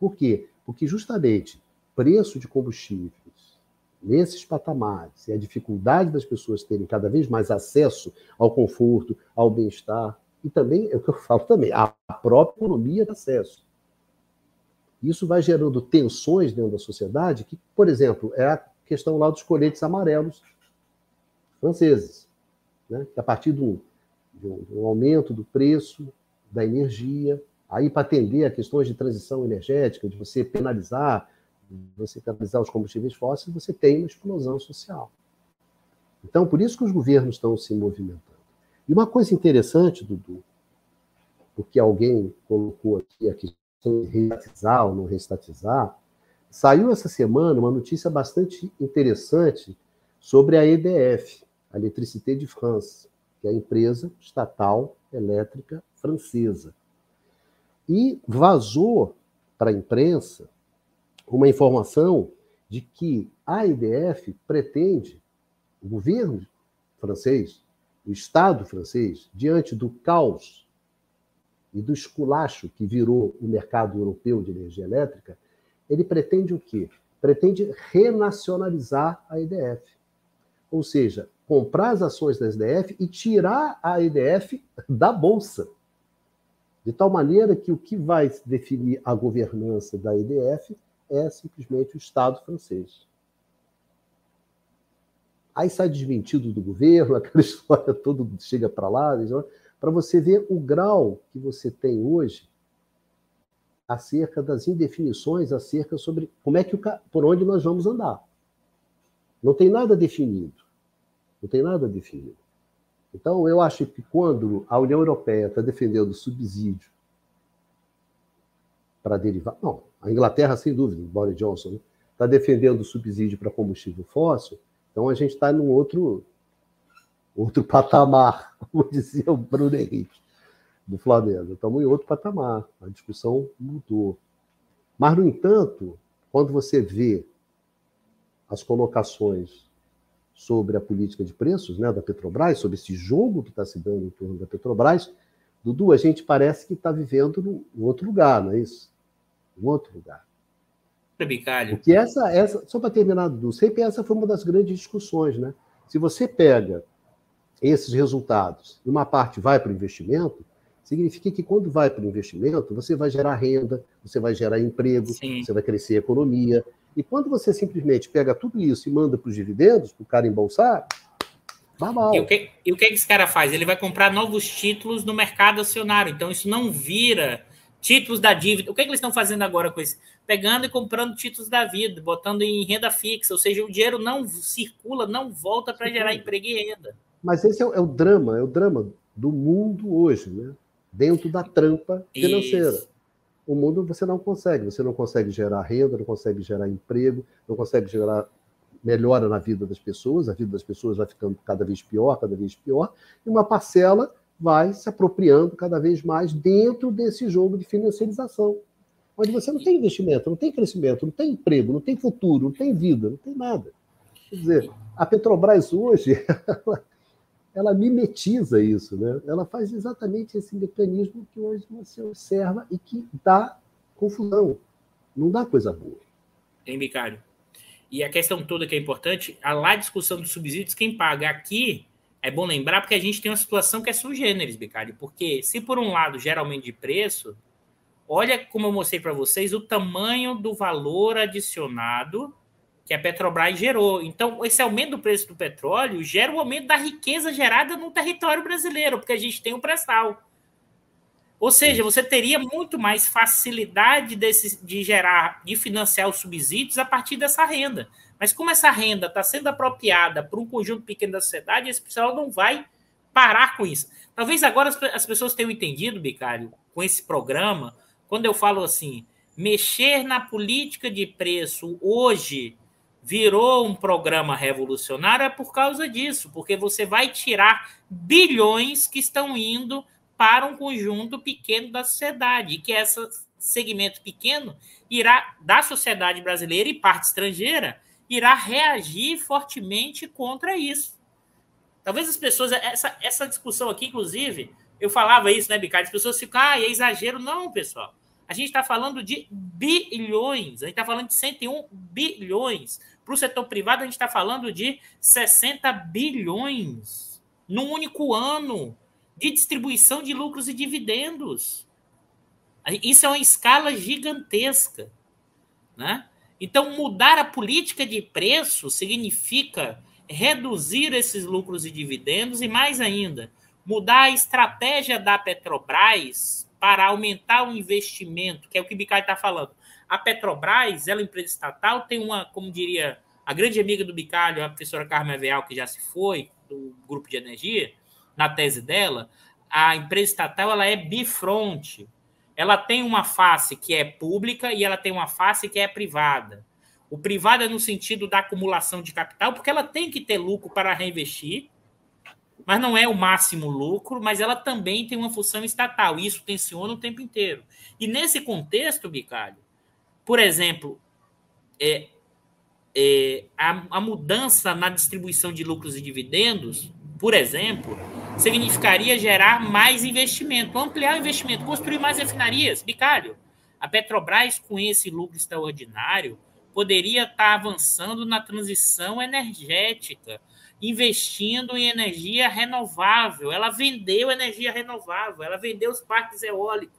Por quê? Porque justamente preço de combustíveis nesses patamares e a dificuldade das pessoas terem cada vez mais acesso ao conforto, ao bem-estar, e também, é o que eu falo também, a própria economia de acesso. Isso vai gerando tensões dentro da sociedade, que, por exemplo, é a questão lá dos coletes amarelos franceses, né? que a partir do, do, do aumento do preço da energia, aí para atender a questões de transição energética, de você penalizar, você penalizar os combustíveis fósseis, você tem uma explosão social. Então, por isso que os governos estão se movimentando. E uma coisa interessante, Dudu, porque alguém colocou aqui a questão de reestatizar ou não reestatizar, saiu essa semana uma notícia bastante interessante sobre a EDF, a Electricité de France, que é a empresa estatal elétrica francesa. E vazou para a imprensa uma informação de que a EDF pretende, o governo francês, o Estado francês, diante do caos e do esculacho que virou o mercado europeu de energia elétrica, ele pretende o quê? Pretende renacionalizar a EDF. Ou seja, comprar as ações da EDF e tirar a EDF da bolsa. De tal maneira que o que vai definir a governança da EDF é simplesmente o Estado francês. Aí sai desmentido do governo, aquela história toda chega para lá, para você ver o grau que você tem hoje acerca das indefinições, acerca sobre como é que o, por onde nós vamos andar. Não tem nada definido. Não tem nada definido. Então, eu acho que quando a União Europeia está defendendo subsídio para derivar. Não, a Inglaterra, sem dúvida, Boris Johnson, está né? defendendo subsídio para combustível fóssil, então a gente está num outro, outro patamar, como dizia o Bruno Henrique, do Flamengo. Estamos em outro patamar, a discussão mudou. Mas, no entanto, quando você vê as colocações sobre a política de preços né, da Petrobras, sobre esse jogo que está se dando em torno da Petrobras, Dudu, a gente parece que está vivendo em outro lugar, não é isso? Em outro lugar. Bicalho. Porque essa, essa só para terminar, do sempre essa foi uma das grandes discussões, né? Se você pega esses resultados e uma parte vai para o investimento, significa que quando vai para o investimento, você vai gerar renda, você vai gerar emprego, Sim. você vai crescer a economia. E quando você simplesmente pega tudo isso e manda para os dividendos, para o cara embolsar, vai mal. E o, que, e o que esse cara faz? Ele vai comprar novos títulos no mercado acionário. Então, isso não vira títulos da dívida. O que, é que eles estão fazendo agora com isso? Pegando e comprando títulos da vida, botando em renda fixa, ou seja, o dinheiro não circula, não volta para gerar emprego e renda. Mas esse é o, é o, drama, é o drama do mundo hoje, né? Dentro da trampa financeira. Isso. O mundo você não consegue, você não consegue gerar renda, não consegue gerar emprego, não consegue gerar melhora na vida das pessoas, a vida das pessoas vai ficando cada vez pior, cada vez pior, e uma parcela vai se apropriando cada vez mais dentro desse jogo de financiarização, onde você não tem investimento, não tem crescimento, não tem emprego, não tem futuro, não tem vida, não tem nada. Quer dizer, a Petrobras hoje, ela, mimetiza isso, né? ela faz exatamente esse mecanismo que hoje você observa e que dá confusão, não dá coisa boa. Tem, Bicário. E a questão toda que é importante, a lá discussão dos subsídios, quem paga aqui é bom lembrar porque a gente tem uma situação que é sui generis, Bicalho. Porque se por um lado geralmente de preço, olha como eu mostrei para vocês o tamanho do valor adicionado que a Petrobras gerou. Então, esse aumento do preço do petróleo gera o um aumento da riqueza gerada no território brasileiro, porque a gente tem o pré-sal. Ou seja, você teria muito mais facilidade desse, de gerar, de financiar os subsídios a partir dessa renda. Mas como essa renda está sendo apropriada por um conjunto pequeno da sociedade, esse pessoal não vai parar com isso. Talvez agora as, pessoas tenham entendido, Bicário, com esse programa, quando eu falo assim, mexer na política de preço hoje virou um programa revolucionário é por causa disso, porque você vai tirar bilhões que estão indo para um conjunto pequeno da sociedade, que esse segmento pequeno irá da sociedade brasileira e parte estrangeira irá reagir fortemente contra isso. Talvez as pessoas essa, essa discussão aqui, inclusive, Eu falava isso, né, Bicard? As pessoas ficam, ah, é exagero. Não, pessoal. A gente está falando de bilhões, a gente está falando de 101 bilhões. Para o setor privado, a gente está falando de 60 bilhões num único ano de distribuição de lucros e dividendos. Isso é uma escala gigantesca. Né? Então, mudar a política de preço significa reduzir esses lucros e dividendos e, mais ainda, mudar a estratégia da Petrobras para aumentar o investimento, que é o que o Bicalho está falando. A Petrobras, ela é uma empresa estatal, tem uma, como diria a grande amiga do Bicalho, a professora Carmen Veal, que já se foi, do grupo de energia, na tese dela, a empresa estatal ela é bifronte. Ela tem uma face que é pública e ela tem uma face que é privada. O privado é no sentido da acumulação de capital, porque ela tem que ter lucro para reinvestir, mas não é o máximo lucro, mas ela também tem uma função estatal, isso tensiona o tempo inteiro. E nesse contexto, Bicalho, por exemplo, é, é, a, a mudança na distribuição de lucros e dividendos, por exemplo, significaria gerar mais investimento, ampliar o investimento, construir mais refinarias. Bicalho, a Petrobras, com esse lucro extraordinário, poderia estar avançando na transição energética, investindo em energia renovável. Ela vendeu energia renovável, ela vendeu os parques eólicos.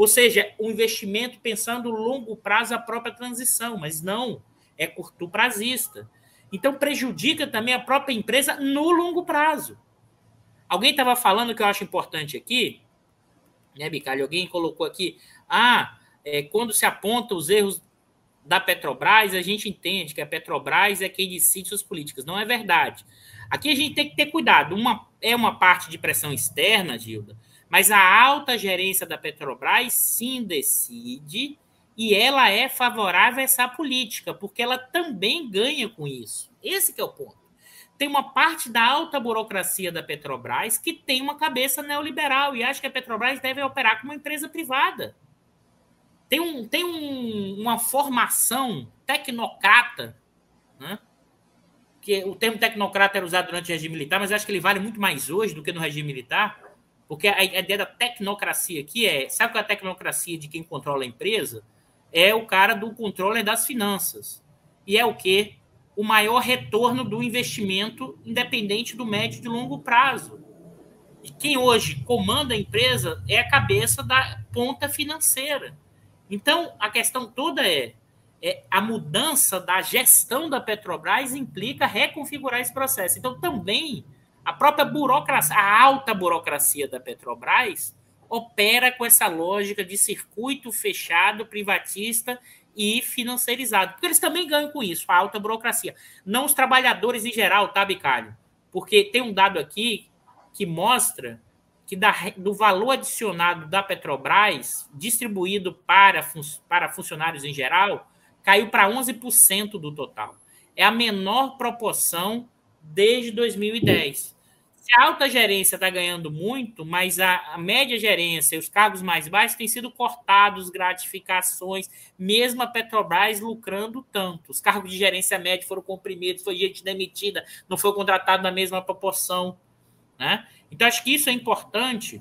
Ou seja, um investimento pensando longo prazo a própria transição, mas não, é curto prazista. Então prejudica também a própria empresa no longo prazo. Alguém estava falando que eu acho importante aqui, né, Bicalho? Alguém colocou aqui, ah, é, quando se aponta os erros da Petrobras, a gente entende que a Petrobras é quem decide suas políticas. Não é verdade. Aqui a gente tem que ter cuidado. Uma, é uma parte de pressão externa, Gilda, mas a alta gerência da Petrobras sim decide e ela é favorável a essa política, porque ela também ganha com isso. Esse é o ponto. Tem uma parte da alta burocracia da Petrobras que tem uma cabeça neoliberal e acha que a Petrobras deve operar como uma empresa privada tem, um, tem um, uma formação tecnocrata, né? que o termo tecnocrata era usado durante o regime militar, mas acho que ele vale muito mais hoje do que no regime militar, porque a ideia da tecnocracia aqui é, sabe qual é a tecnocracia de quem controla a empresa? É o cara do controle das finanças. E é o que? O maior retorno do investimento, independente do médio e de longo prazo. E quem hoje comanda a empresa é a cabeça da ponta financeira. Então, a questão toda é, é, a mudança da gestão da Petrobras implica reconfigurar esse processo. Então, também a própria burocracia, a alta burocracia da Petrobras opera com essa lógica de circuito fechado, privatista e financiarizado. Porque eles também ganham com isso, a alta burocracia. Não os trabalhadores em geral, tá, Bicalho? Porque tem um dado aqui que mostra que da, do valor adicionado da Petrobras, distribuído para, para funcionários em geral, caiu para 11% do total. É a menor proporção desde 2010. Se a alta gerência está ganhando muito, mas a, a, média gerência e os cargos mais baixos têm sido cortados, gratificações, mesmo a Petrobras lucrando tanto. Os cargos de gerência média foram comprimidos, foi gente demitida, não foi contratado na mesma proporção. Né? Então, acho que isso é importante.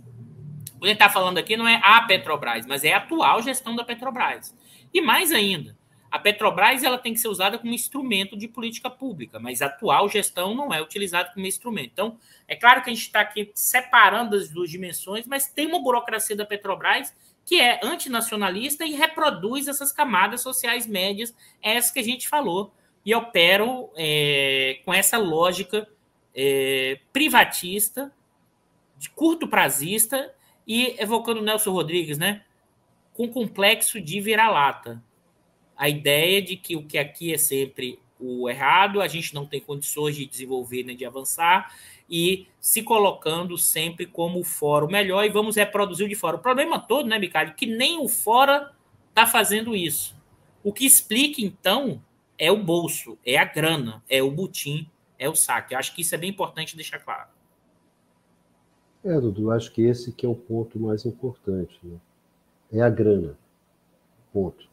O que está falando aqui não é a Petrobras, mas é a atual gestão da Petrobras. E mais ainda, a Petrobras ela tem que ser usada como instrumento de política pública, mas a atual gestão não é utilizada como instrumento. Então, é claro que a gente está aqui separando as duas dimensões, mas tem uma burocracia da Petrobras que é antinacionalista e reproduz essas camadas sociais médias, essas que a gente falou, e operam é, com essa lógica é, privatista de curto prazista e evocando Nelson Rodrigues, né? Com complexo de vira-lata. A ideia de que o que aqui é sempre o errado, a gente não tem condições de desenvolver nem de avançar, e se colocando sempre como o fora o melhor e vamos reproduzir o de fora. O problema todo, né, Bicalho, que nem o fora está fazendo isso. O que explica, então, é o bolso, é a grana, é o butim, é o saque. Eu acho que isso é bem importante deixar claro. É, Dudu, acho que esse que é o ponto mais importante. Né? É a grana. Ponto.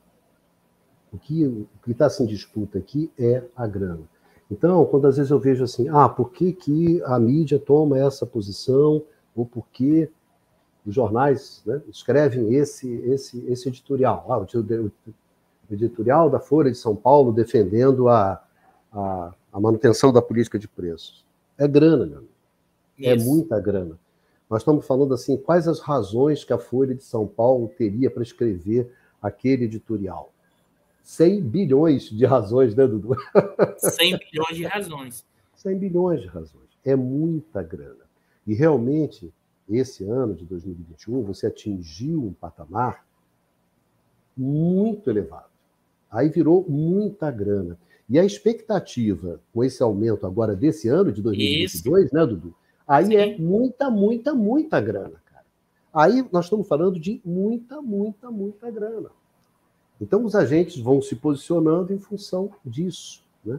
O que está em disputa aqui é a grana. Então, quando às vezes eu vejo assim, ah, por que, que a mídia toma essa posição ou por que os jornais né, escrevem esse, esse, esse editorial. Ah, o editorial da Folha de São Paulo defendendo a, a, a manutenção da política de preços. É grana, meu amigo. É muita grana. Nós estamos falando assim, quais as razões que a Folha de São Paulo teria para escrever aquele editorial? 100 bilhões de razões, né, Dudu? 100 bilhões de razões. 100 bilhões de razões. É muita grana. E realmente, esse ano de 2021, você atingiu um patamar muito elevado. Aí virou muita grana. E a expectativa com esse aumento agora desse ano, de 2022, Isso. né, Dudu? Aí Sim. é muita, muita, muita grana, cara. Aí nós estamos falando de muita, muita, muita grana. Então os agentes vão se posicionando em função disso. Né?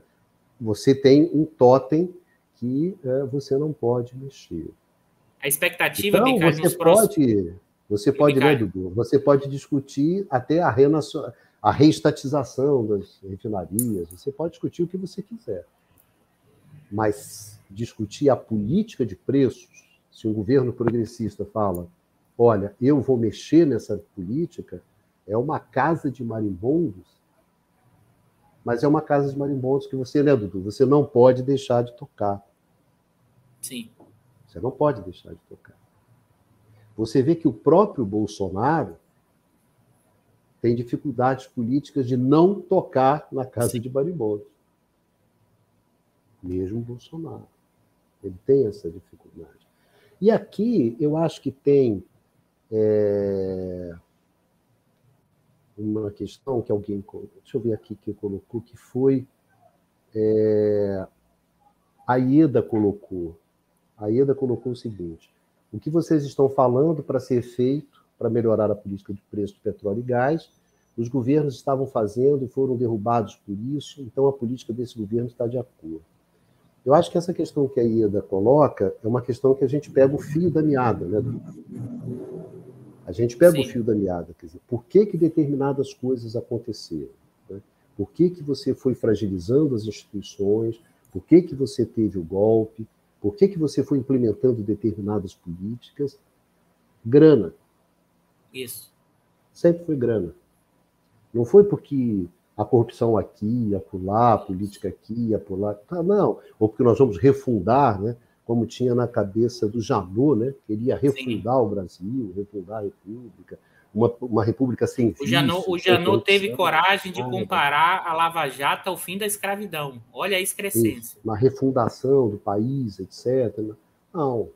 Você tem um totem que é, você não pode mexer. A expectativa, então, Ricardo, você pode, você pode, né, Dudu? Você pode discutir até a, a reestatização das refinarias, você pode discutir o que você quiser. Mas discutir a política de preços, se um governo progressista fala, olha, eu vou mexer nessa política, é uma casa de marimbondos, mas é uma casa de marimbondos que você, né, Dudu? Você não pode deixar de tocar. Sim. Você não pode deixar de tocar. Você vê que o próprio Bolsonaro tem dificuldades políticas de não tocar na casa Sim. de Baribondo. Mesmo Bolsonaro. Ele tem essa dificuldade. E aqui eu acho que tem é, uma questão que alguém. Deixa eu ver aqui que colocou, que foi. É, a Ieda colocou. A Ieda colocou o seguinte: o que vocês estão falando para ser feito para melhorar a política de preço do petróleo e gás, os governos estavam fazendo e foram derrubados por isso, então a política desse governo está de acordo. Eu acho que essa questão que a Ieda coloca é uma questão que a gente pega o fio da meada, né? A gente pega Sim. o fio da meada, quer dizer, por que, que determinadas coisas aconteceram? Né? Por que, que você foi fragilizando as instituições? Por que, que você teve o golpe? Por que, que você foi implementando determinadas políticas? Grana. Isso. Sempre foi grana. Não foi porque a corrupção aqui, acolá, a política aqui, acolá. Tá, não. Ou porque nós vamos refundar, né? Como tinha na cabeça do Janot, né? queria refundar Sim. o Brasil, refundar a República, uma, uma república sem O Janot, o Janot teve coragem de comparar a Lava Jato ao fim da escravidão. Olha a excrescência. Uma refundação do país, etc. Não,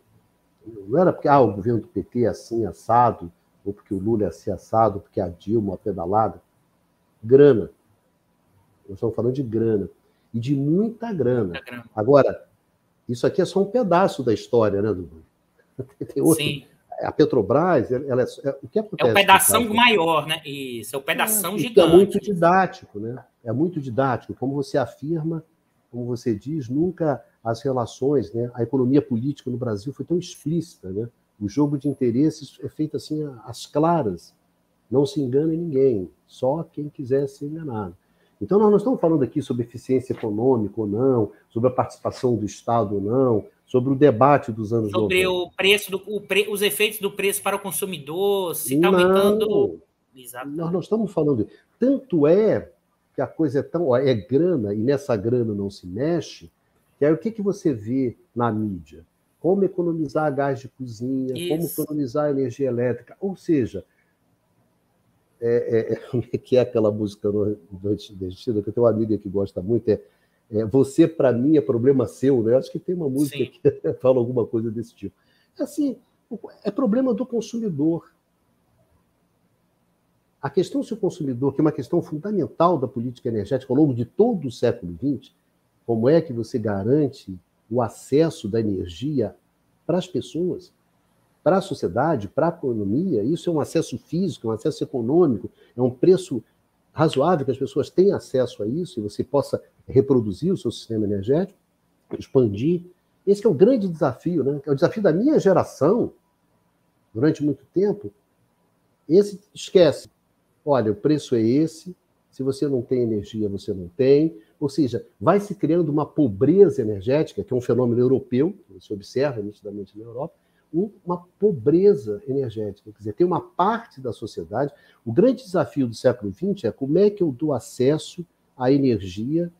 não era porque ah, o governo do PT é assim, assado, ou porque o Lula é assim, assado, porque a Dilma, a pedalada. Grana. Nós estamos falando de grana. E de muita grana. Muita grana. Agora, isso aqui é só um pedaço da história, né, Dudu? Sim a Petrobras, ela é, é, o que acontece? É o pedação maior, né? Isso, é o pedação é, gigante. É muito didático, né? É muito didático. Como você afirma, como você diz, nunca as relações, né? A economia política no Brasil foi tão explícita, né? O jogo de interesses é feito assim às claras. Não se engana ninguém, só quem quiser ser enganado. Então, nós não estamos falando aqui sobre eficiência econômica ou não, sobre a participação do Estado ou não, sobre o debate dos anos sobre 90. o preço, do, o pre, os efeitos do preço para o consumidor, se está aumentando. Nós não estamos falando. Tanto é que a coisa é tão. É grana, e nessa grana não se mexe, que aí o que, que você vê na mídia? Como economizar gás de cozinha, Isso. como economizar energia elétrica. Ou seja, é, é, é, que é aquela música do Destino, que eu tenho uma amiga que gosta muito, é é, você, para mim, é problema seu, né? Acho que tem uma música Sim. que fala alguma coisa desse tipo. É assim, é problema do consumidor. A questão se o consumidor, que é uma questão fundamental da política energética ao longo de todo o século XX, como é que você garante o acesso da energia para as pessoas, para a sociedade, para a economia? Isso é um acesso físico, um acesso econômico, é um preço razoável que as pessoas tenham acesso a isso e você possa reproduzir o seu sistema energético, expandir. Esse é o grande desafio, né? É o desafio da minha geração, durante muito tempo. Esse esquece. Olha, o preço é esse. Se você não tem energia, você não tem. Ou seja, vai se criando uma pobreza energética, que é um fenômeno europeu, você observa nitidamente na Europa, uma pobreza energética. Quer dizer, tem uma parte da sociedade. O grande desafio do século XX é como é que eu dou acesso à energia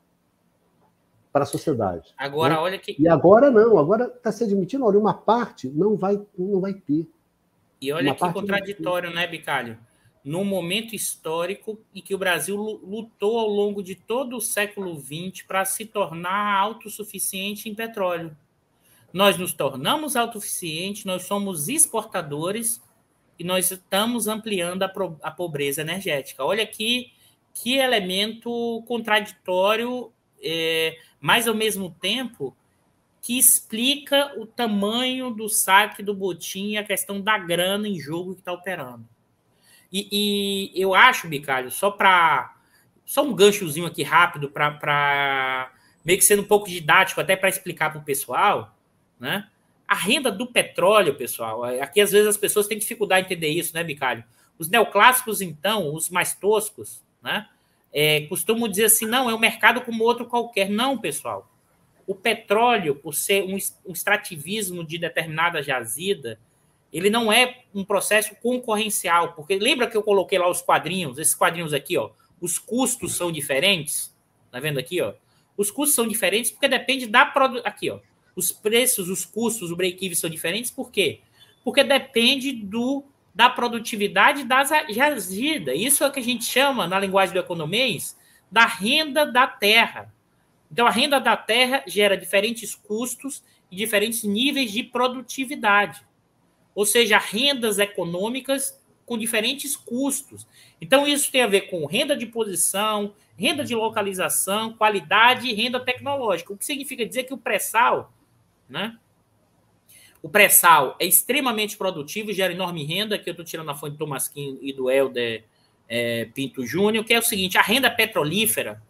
para a sociedade. Agora, né? olha que. E agora não, agora está se admitindo, olha, uma parte não vai, não vai ter. E olha uma que contraditório, né, Bicalho? Num momento histórico em que o Brasil lutou ao longo de todo o século XX para se tornar autossuficiente em petróleo. Nós nos tornamos autossuficientes, nós somos exportadores e nós estamos ampliando a, a pobreza energética. Olha aqui que elemento contraditório é, mas ao mesmo tempo que explica o tamanho do saque do botim e a questão da grana em jogo que está operando. E, e, eu acho, Bicalho, só para. Só um ganchozinho aqui rápido para meio que sendo um pouco didático, até para explicar para o pessoal, né? A renda do petróleo, pessoal, aqui às vezes as pessoas têm dificuldade em entender isso, né, Bicalho? Os neoclássicos, então, os mais toscos, né? é, costumam dizer assim: não, é um mercado como outro qualquer. Não, pessoal. O petróleo, por ser um, extrativismo de determinada jazida, ele não é um processo concorrencial, porque lembra que eu coloquei lá os quadrinhos, esses quadrinhos aqui, ó, os custos são diferentes, tá vendo aqui, ó? Os custos são diferentes porque depende da produção, aqui, ó. Os preços, os custos, o break-even são diferentes, por quê? Porque depende do da produtividade das jazidas. Isso é o que a gente chama, na linguagem do economês, da renda da terra. Então, a renda da terra gera diferentes custos e diferentes níveis de produtividade. Ou seja, rendas econômicas com diferentes custos. Então, isso tem a ver com renda de posição, renda de localização, qualidade e renda tecnológica. O que significa dizer que o pré-sal, né, o pré-sal é extremamente produtivo e gera enorme renda. Aqui eu estou tirando a fonte do Tomasquinho e do Helder é, Pinto Júnior, que é o seguinte: a renda petrolífera.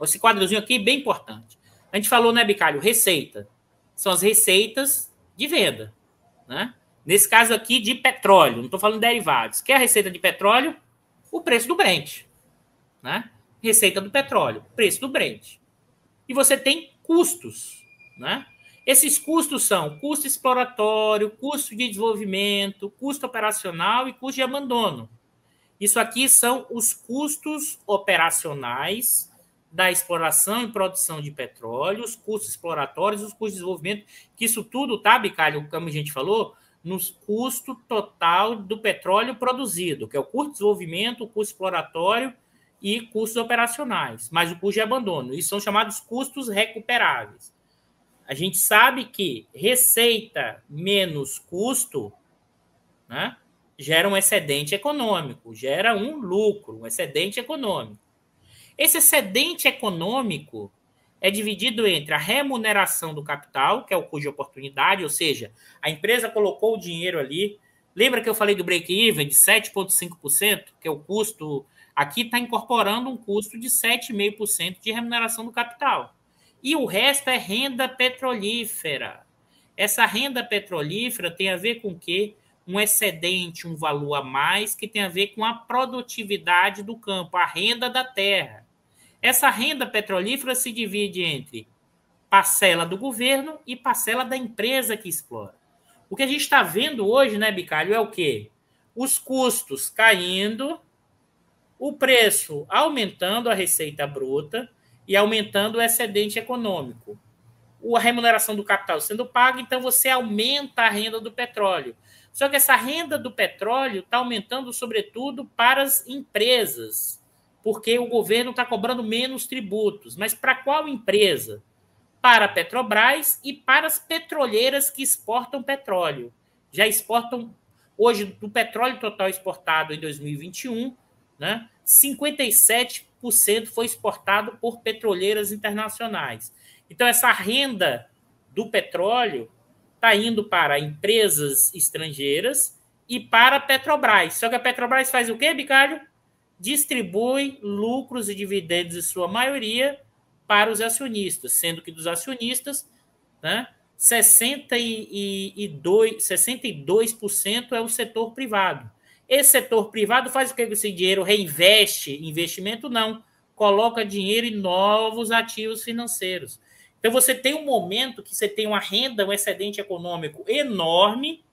Esse quadrozinho aqui é bem importante. A gente falou, né, Bicalho? Receita. São as receitas de venda. Né? Nesse caso aqui, de petróleo. Não estou falando de derivados. Que é a receita de petróleo? O preço do Brent. Né? Receita do petróleo, preço do Brent. E você tem custos. Né? Esses custos são custo exploratório, custo de desenvolvimento, custo operacional e custo de abandono. Isso aqui são os custos operacionais da exploração e produção de petróleo, os custos exploratórios, os custos de desenvolvimento, que isso tudo, tá, Bicalho, como a gente falou, no custo total do petróleo produzido, que é o custo de desenvolvimento, o custo exploratório e custos operacionais, mais o custo de abandono. Isso são chamados custos recuperáveis. A gente sabe que receita menos custo né, gera um excedente econômico, gera um lucro, um excedente econômico. Esse excedente econômico é dividido entre a remuneração do capital, que é o de oportunidade, ou seja, a empresa colocou o dinheiro ali. Lembra que eu falei do break-even de 7,5%, que é o custo. Aqui está incorporando um custo de 7,5% de remuneração do capital e o resto é renda petrolífera. Essa renda petrolífera tem a ver com o? Um excedente, um valor a mais, que tem a ver com a produtividade do campo, a renda da terra. Essa renda petrolífera se divide entre parcela do governo e parcela da empresa que explora. O que a gente está vendo hoje, né, Bicalho, é o quê? Os custos caindo, o preço aumentando a receita bruta, e aumentando o excedente econômico. A remuneração do capital sendo paga, então você aumenta a renda do petróleo. Só que essa renda do petróleo está aumentando, sobretudo, para as empresas, porque o governo está cobrando menos tributos. Mas para qual empresa? Para a Petrobras e para as petroleiras que exportam petróleo. Já exportam, hoje, do petróleo total exportado em 2021, né, 57 foi exportado por petroleiras internacionais. Então, essa renda do petróleo está indo para empresas estrangeiras e para a Petrobras. Só que a Petrobras faz o quê, Bicalho? Distribui lucros e dividendos, em sua maioria, para os acionistas, sendo que dos acionistas, né, 62%, 62% é o setor privado. Esse setor privado faz o que com esse dinheiro? Reinveste? Investimento não. Coloca dinheiro em novos ativos financeiros. Então você tem um momento que você tem uma renda, um excedente econômico enorme,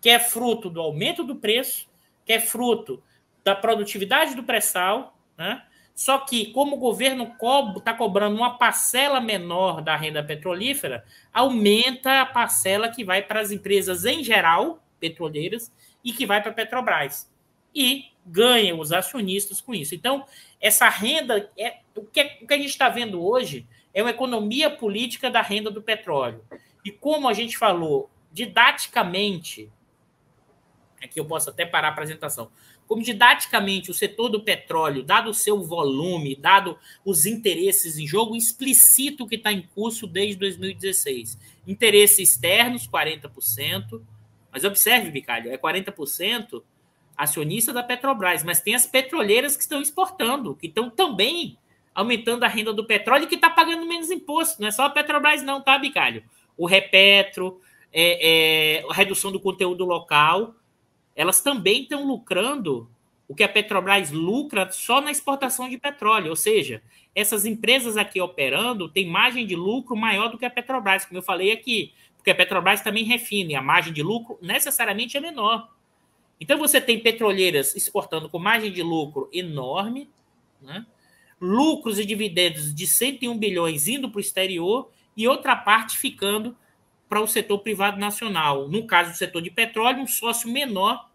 que é fruto do aumento do preço, que é fruto da produtividade do pré-sal, né? Só que, como o governo está cobrando uma parcela menor da renda petrolífera, aumenta a parcela que vai para as empresas em geral, petroleiras, e que vai para a Petrobras. E ganham os acionistas com isso. Então, essa renda, é, o, que, o que a gente está vendo hoje é uma economia política da renda do petróleo. E como a gente falou, didaticamente, aqui eu posso até parar a apresentação, como didaticamente o setor do petróleo, dado o seu volume, dado os interesses em jogo, explicito que está em curso desde 2016. Interesses externos, 40%, mas observe, Bicalho, é 40% acionista da Petrobras, mas tem as petroleiras que estão exportando, que estão também aumentando a renda do petróleo e que está pagando menos imposto. Não é só a Petrobras, não, tá, Bicalho? O Repetro, é, é, a redução do conteúdo local, elas também estão lucrando o que a Petrobras lucra só na exportação de petróleo. Ou seja, essas empresas aqui operando têm margem de lucro maior do que a Petrobras, como eu falei aqui, porque a Petrobras também refine, a margem de lucro necessariamente é menor. Então você tem petroleiras exportando com margem de lucro enorme, né? lucros e dividendos de 101 bilhões indo para o exterior e outra parte ficando para o setor privado nacional. No caso do setor de petróleo, um sócio menor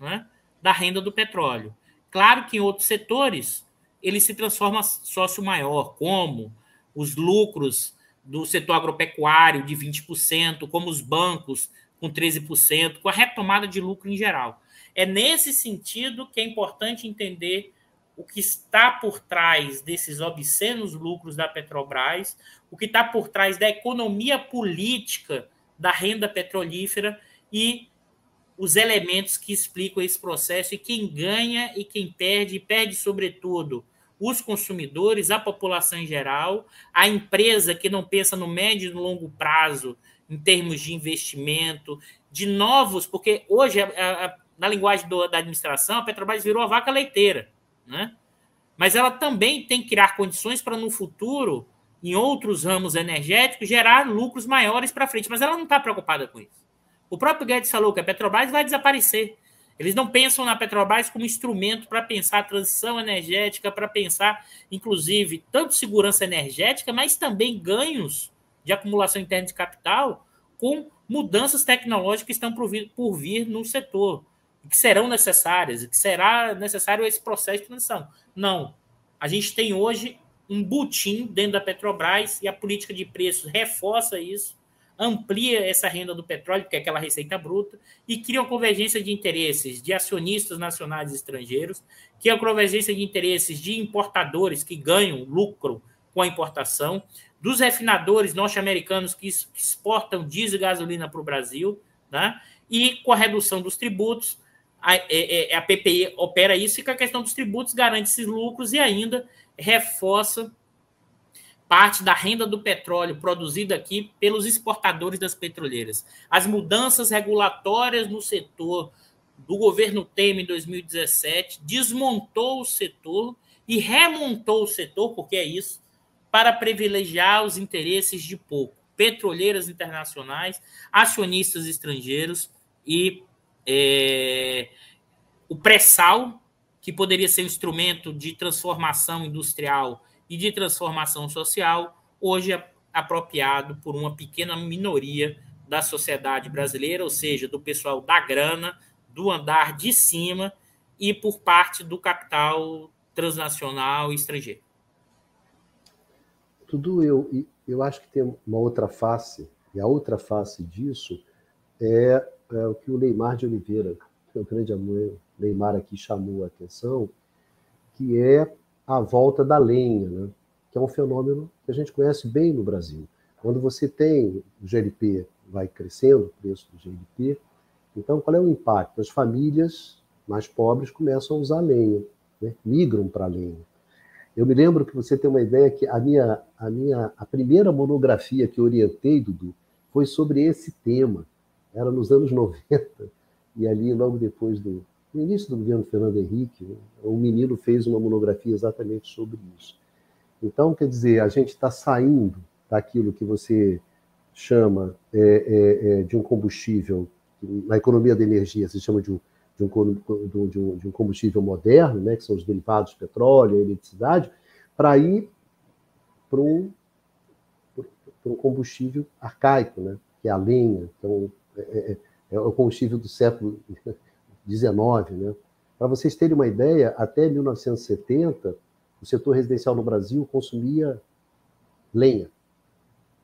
né, da renda do petróleo. Claro que em outros setores ele se transforma sócio maior, como os lucros do setor agropecuário de 20%, como os bancos com 13%, com a retomada de lucro em geral. É nesse sentido que é importante entender o que está por trás desses obscenos lucros da Petrobras, o que está por trás da economia política da renda petrolífera e os elementos que explicam esse processo e quem ganha e quem perde, e perde sobretudo os consumidores, a população em geral, a empresa que não pensa no médio e no longo prazo em termos de investimento, de novos, porque hoje, a, a, na linguagem do, da administração, a Petrobras virou a vaca leiteira, né? Mas ela também tem que criar condições para, no futuro, em outros ramos energéticos, gerar lucros maiores para frente. Mas ela não está preocupada com isso. O próprio Guedes falou que a Petrobras vai desaparecer. Eles não pensam na Petrobras como instrumento para pensar a transição energética, para pensar, inclusive, tanto segurança energética, mas também ganhos de acumulação interna de capital com mudanças tecnológicas que estão por vir, por vir no setor, que serão necessárias, que será necessário esse processo de transição. Não. A gente tem hoje um butim dentro da Petrobras e a política de preços reforça isso, amplia essa renda do petróleo, que é aquela receita bruta, e cria uma convergência de interesses de acionistas nacionais e estrangeiros, que é a convergência de interesses de importadores que ganham lucro com a importação, dos refinadores norte-americanos que exportam diesel e gasolina para o Brasil, né? e com a redução dos tributos, a, a, é, é, a PPI opera isso e com a questão dos tributos garante esses lucros e ainda reforça parte da renda do petróleo produzida aqui pelos exportadores das petroleiras. As mudanças regulatórias no setor do governo Temer em 2017 desmontou o setor e remontou o setor, porque é isso, para privilegiar os interesses de pouco, petroleiras internacionais, acionistas estrangeiros e é, o pré-sal, que poderia ser um instrumento de transformação industrial e de transformação social, hoje é apropriado por uma pequena minoria da sociedade brasileira, ou seja, do pessoal da grana, do andar de cima e por parte do capital transnacional e estrangeiro. Tudo eu, eu acho que tem uma outra face, e a outra face disso é, é o que o Neymar de Oliveira, que é grande amor Neymar aqui chamou a atenção, que é a volta da lenha, né? que é um fenômeno que a gente conhece bem no Brasil. Quando você tem o GLP vai crescendo, o preço do GLP, então qual é o impacto? As famílias mais pobres começam a usar lenha, né? migram para lenha. Eu me lembro que você tem uma ideia que a minha, a minha a primeira monografia que orientei, Dudu, foi sobre esse tema. Era nos anos 90, e ali, logo depois do início do governo Fernando Henrique, um menino fez uma monografia exatamente sobre isso. Então, quer dizer, a gente está saindo daquilo que você chama é, é, é, de um combustível, na economia da energia se chama de um, de um, de um, combustível moderno, né, que são os derivados de petróleo eletricidade, para ir para um, um combustível arcaico, né, que é a lenha. Então, é, é, é o combustível do século XIX. Né? Para vocês terem uma ideia, até 1970, o setor residencial no Brasil consumia lenha,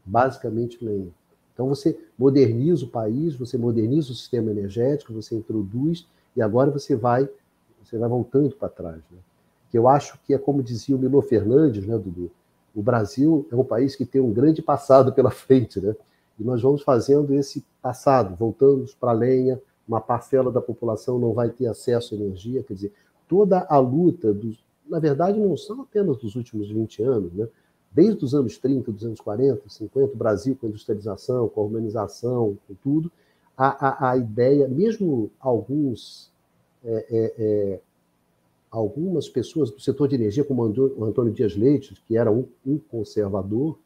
basicamente lenha. Então você moderniza o país, você moderniza o sistema energético, você introduz e agora você vai você vai voltando para trás. Né? Que eu acho que é como dizia o Milo Fernandes, né, Dudu? O Brasil é um país que tem um grande passado pela frente, né? E nós vamos fazendo esse passado, voltamos para a lenha, uma parcela da população não vai ter acesso à energia, quer dizer, toda a luta, dos, na verdade, não são apenas dos últimos 20 anos, né? desde os anos 30, dos anos 40, 50, o Brasil com a industrialização, com a urbanização, com tudo, a, a, a ideia, mesmo alguns, é, é, é, algumas pessoas do setor de energia, como o Antônio Dias Leite, que era um, um conservador,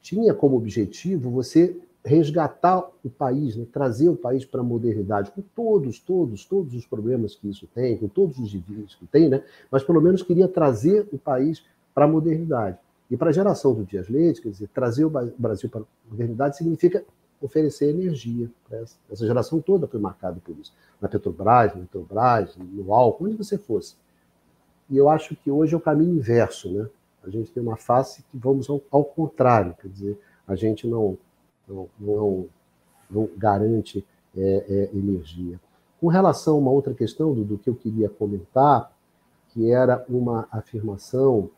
tinha como objetivo você resgatar o país, né? trazer o país para a modernidade, com todos, todos, todos os problemas que isso tem, com todos os desvios que tem, né? mas pelo menos queria trazer o país para a modernidade. E para a geração do Dias Leite, quer dizer, trazer o Brasil para a modernidade significa oferecer energia. Essa. essa geração toda foi marcada por isso. Na Petrobras, na Petrobras, no álcool, onde você fosse. E eu acho que hoje é o caminho inverso, né? A gente tem uma face que vamos ao, ao contrário, quer dizer, a gente não, não, não, não garante é, é, energia. Com relação a uma outra questão do, do, que eu queria comentar, que era uma afirmação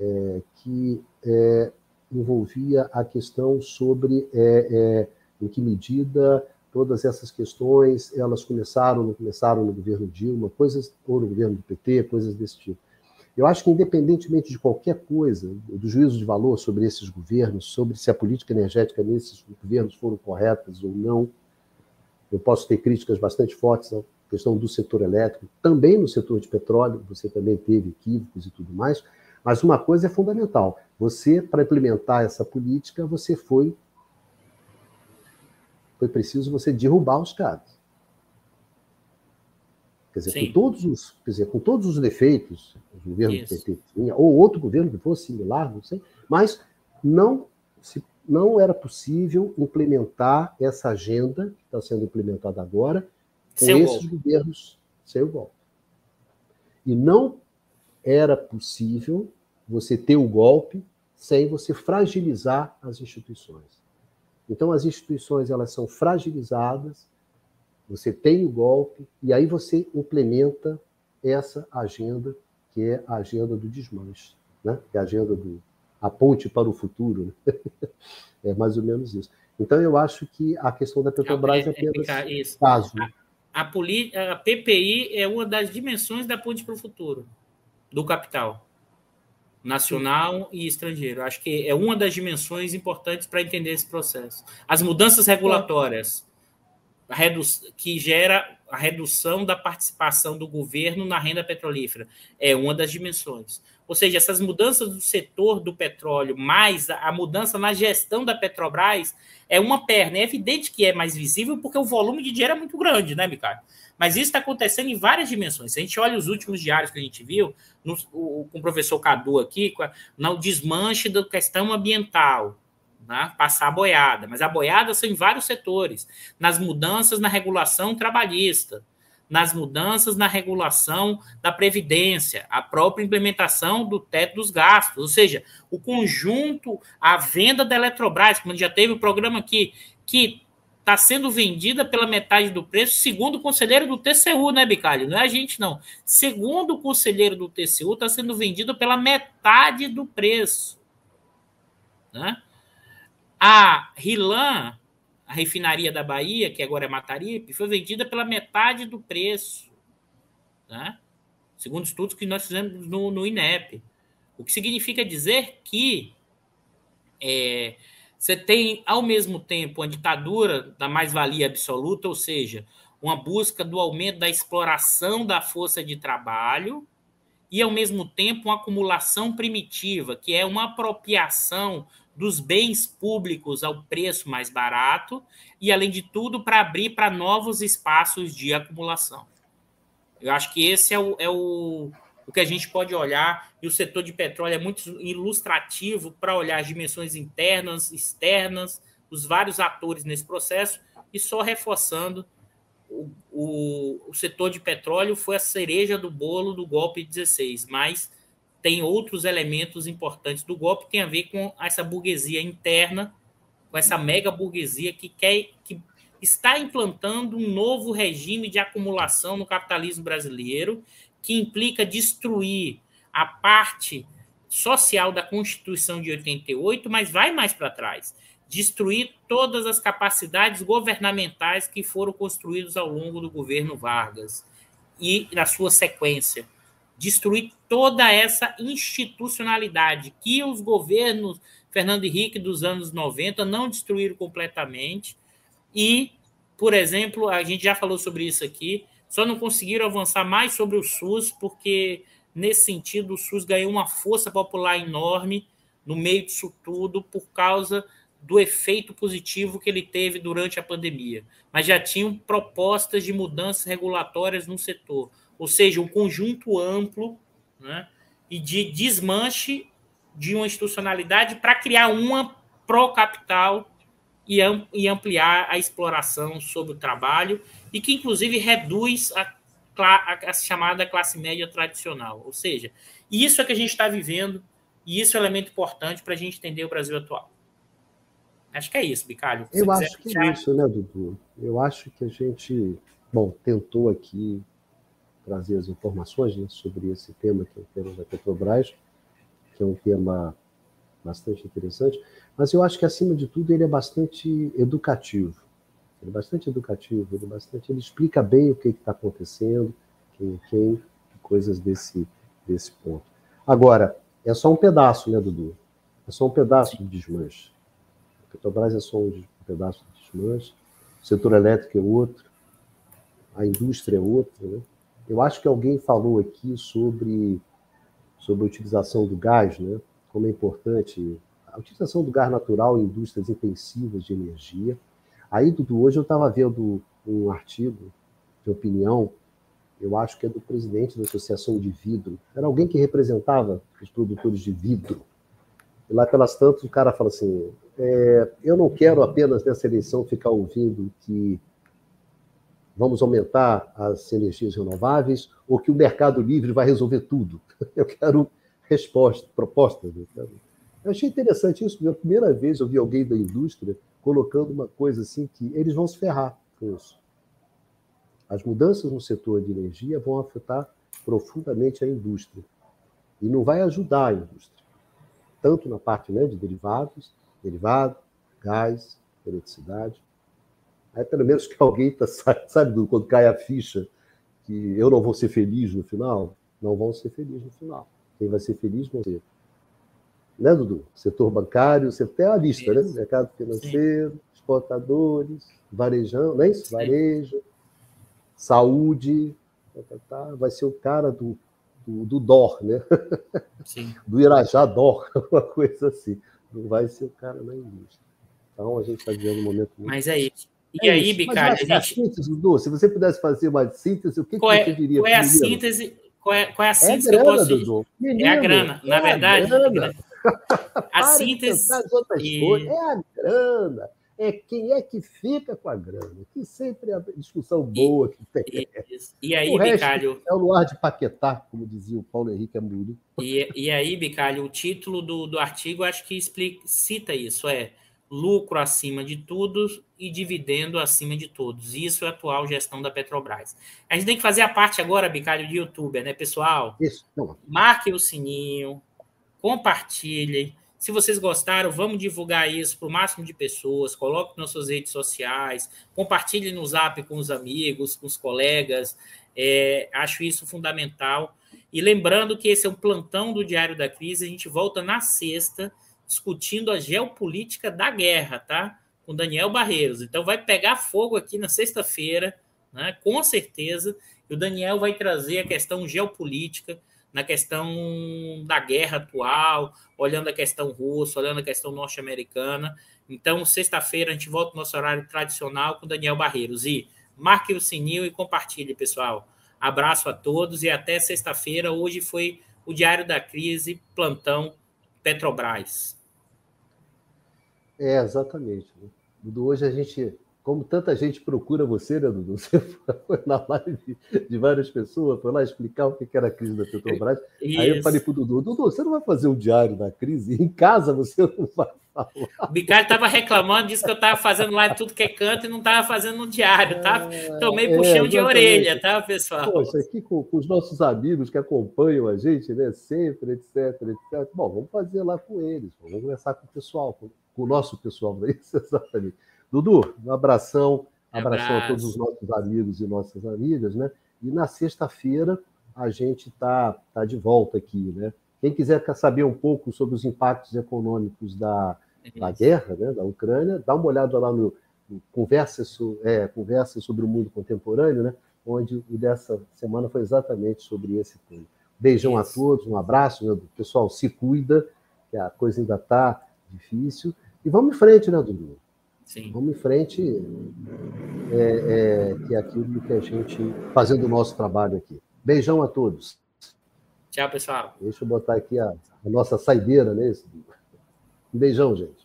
é, que é, envolvia a questão sobre é, é, em que medida todas essas questões elas começaram, não começaram no governo Dilma, coisas ou no governo do PT, coisas desse tipo. Eu acho que, independentemente de qualquer coisa, do juízo de valor sobre esses governos, sobre se a política energética nesses governos foram corretas ou não, eu posso ter críticas bastante fortes à questão do setor elétrico, também no setor de petróleo, você também teve equívocos e tudo mais, mas uma coisa é fundamental: você, para implementar essa política, você foi. Foi preciso você derrubar os caras. Quer dizer, com todos os, quer dizer, com todos os defeitos, o governo Isso. do PT tinha, ou outro governo que fosse similar, não sei, mas não, se, não era possível implementar essa agenda que está sendo implementada agora com Seu esses golpe. governos sem o golpe. E não era possível você ter o golpe sem você fragilizar as instituições. Então, as instituições elas são fragilizadas você tem o golpe e aí você implementa essa agenda que é a agenda do desmanche, né? É a agenda do a ponte para o futuro. Né? é mais ou menos isso. Então eu acho que a questão da Petrobras é, é apenas isso. caso. A, a, a PPI é uma das dimensões da ponte para o futuro do capital nacional e estrangeiro. Acho que é uma das dimensões importantes para entender esse processo. As mudanças regulatórias que gera a redução da participação do governo na renda petrolífera. É uma das dimensões. Ou seja, essas mudanças do setor do petróleo, mais a mudança na gestão da Petrobras, é uma perna. É evidente que é mais visível porque o volume de dinheiro é muito grande, né, Ricardo? Mas isso está acontecendo em várias dimensões. Se a gente olha os últimos diários que a gente viu, no, o, com o professor Cadu aqui, no desmanche da questão ambiental, né? passar a boiada, mas a boiada são em vários setores, nas mudanças na regulação trabalhista, nas mudanças na regulação da previdência, a própria implementação do teto dos gastos, ou seja, o conjunto, a venda da Eletrobras, como já teve o programa aqui, que está sendo vendida pela metade do preço, segundo o conselheiro do TCU, né, Bicalho? Não é a gente, não. Segundo o conselheiro do TCU, está sendo vendido pela metade do preço. Né? A Rilan, a refinaria da Bahia, que agora é Mataripe, foi vendida pela metade do preço. Né? Segundo estudos que nós fizemos no, no INEP. O que significa dizer que é, você tem, ao mesmo tempo, a ditadura da mais-valia absoluta, ou seja, uma busca do aumento da exploração da força de trabalho e, ao mesmo tempo, uma acumulação primitiva, que é uma apropriação dos bens públicos ao preço mais barato e, além de tudo, para abrir para novos espaços de acumulação. Eu acho que esse é o, é o, o que a gente pode olhar, e o setor de petróleo é muito ilustrativo para olhar as dimensões internas, externas, os vários atores nesse processo, e só reforçando, o, o, setor de petróleo foi a cereja do bolo do golpe 16, mas tem outros elementos importantes do golpe, que tem a ver com essa burguesia interna, com essa mega burguesia que quer que está implantando um novo regime de acumulação no capitalismo brasileiro que implica destruir a parte social da Constituição de 88, mas vai mais para trás destruir todas as capacidades governamentais que foram construídas ao longo do governo Vargas e na sua sequência. Destruir toda essa institucionalidade que os governos Fernando Henrique dos anos 90 não destruíram completamente e, por exemplo, a gente já falou sobre isso aqui, só não conseguiram avançar mais sobre o SUS, porque, nesse sentido, o SUS ganhou uma força popular enorme no meio disso tudo, por causa do efeito positivo que ele teve durante a pandemia. Mas já tinham propostas de mudanças regulatórias no setor, ou seja, um conjunto amplo né, e de desmanche de uma institucionalidade para criar uma pró-capital e ampliar a exploração sobre o trabalho e que, inclusive, reduz a, a, a chamada classe média tradicional. Ou seja, isso é que a gente está vivendo e isso é um elemento importante para a gente entender o Brasil atual. Acho que é isso, Bicalho. Eu acho que é isso, né, Dudu? Eu acho que a gente, bom, tentou aqui trazer as informações né, sobre esse tema, que é o tema da Petrobras, que é um tema bastante interessante, mas eu acho que, acima de tudo, ele é bastante educativo. Ele é bastante educativo, ele, é bastante, ele explica bem o que está acontecendo, quem é quem, coisas desse, desse ponto. Agora, é só um pedaço, né, Dudu? É só um pedaço de desmanche. Petrobras é só um pedaço de desmanche, o setor elétrico é outro, a indústria é outra. Né? Eu acho que alguém falou aqui sobre, sobre a utilização do gás, né? como é importante a utilização do gás natural em indústrias intensivas de energia. Aí, Dudu, hoje eu estava vendo um artigo de opinião, eu acho que é do presidente da Associação de Vidro. Era alguém que representava os produtores de vidro. E lá pelas tantas o cara fala assim: é, eu não quero apenas nessa eleição ficar ouvindo que vamos aumentar as energias renováveis ou que o mercado livre vai resolver tudo. Eu quero resposta, propostas. Eu quero eu achei interessante isso, pela primeira vez eu vi alguém da indústria colocando uma coisa assim que eles vão se ferrar com isso. As mudanças no setor de energia vão afetar profundamente a indústria e não vai ajudar a indústria, tanto na parte né, de derivados, derivado, gás, eletricidade. Aí pelo menos que alguém está, sabe, quando cai a ficha que eu não vou ser feliz no final, não vão ser felizes no final. Quem vai ser feliz vão ser né, Dudu? Setor bancário, você tem a lista, né? isso. né? Mercado financeiro, Sim. exportadores, varejão, não é isso? Sim. Varejo, saúde, tá, tá, tá, vai ser o cara do, do, do DOR, né? Sim. do Irajá DOR, uma coisa assim. Não vai ser o cara na indústria. Então a gente está vivendo um momento muito. Mas é isso. E é aí, Bicalho, a gente. Síntese, Dudu, se você pudesse fazer uma síntese, o que, qual que você é, diria? Qual é a síntese? Qual é, qual é a é síntese é grana, que eu posso Dudu. Menino, é a grana, na é verdade. Grana. A síntese. E... É a grana. É quem é que fica com a grana. Que sempre é a discussão boa que tem. E, e aí, o Bicalho. É o luar de Paquetá, como dizia o Paulo Henrique Amuri. E, e aí, Bicalho, o título do, do artigo acho que explica, cita isso: é lucro acima de tudo e dividendo acima de todos. Isso é a atual gestão da Petrobras. A gente tem que fazer a parte agora, Bicalho, de youtuber, né, pessoal? Isso. Não. Marque o sininho, compartilhem. Se vocês gostaram, vamos divulgar isso para o máximo de pessoas. Coloque nas suas redes sociais, compartilhe no Zap com os amigos, com os colegas. É, acho isso fundamental. E lembrando que esse é um plantão do Diário da Crise. A gente volta na sexta discutindo a geopolítica da guerra, tá? Com Daniel Barreiros. Então vai pegar fogo aqui na sexta-feira, né? Com certeza. E o Daniel vai trazer a questão geopolítica na questão da guerra atual, olhando a questão russa, olhando a questão norte-americana. Então, sexta-feira, a gente volta no nosso horário tradicional com Daniel Barreiros. E marque o sininho e compartilhe, pessoal. Abraço a todos e até sexta-feira. Hoje foi o Diário da Crise, plantão Petrobras. É, exatamente. Né? Hoje a gente, como tanta gente procura você, né, Dudu? Você foi na live de várias pessoas, foi lá explicar o que era a crise da Petrobras. Isso. Aí eu falei para o Dudu, Dudu, você não vai fazer o diário da crise? Em casa você não vai falar. O Bicalho estava reclamando, disse que eu estava fazendo live tudo que é canto e não estava fazendo um diário, tá? Tomei é, puxão é, de orelha, tá, pessoal? Poxa, aqui com, com, os nossos amigos que acompanham a gente, né, sempre, etc, etc. Bom, vamos fazer lá com eles, vamos conversar com o pessoal, com com o nosso pessoal para isso, exatamente. Dudu, um abração, abração Abraço. a todos os nossos amigos e nossas amigas, né? E na sexta-feira a gente está tá de volta aqui, né? Quem quiser saber um pouco sobre os impactos econômicos da, da guerra, né, da Ucrânia, dá uma olhada lá no, no Conversa, é, Conversa sobre o Mundo Contemporâneo, né? Onde o dessa semana foi exatamente sobre esse tema. Beijão Isso. a todos, um abraço, meu pessoal, se cuida, que a coisa ainda está difícil. E vamos em frente, né, Dudu? Sim. Vamos em frente, é, é, que é aquilo que a gente fazendo o nosso trabalho aqui. Beijão a todos. Tchau, pessoal. Deixa eu botar aqui a, a nossa saideira, né? Um beijão, gente.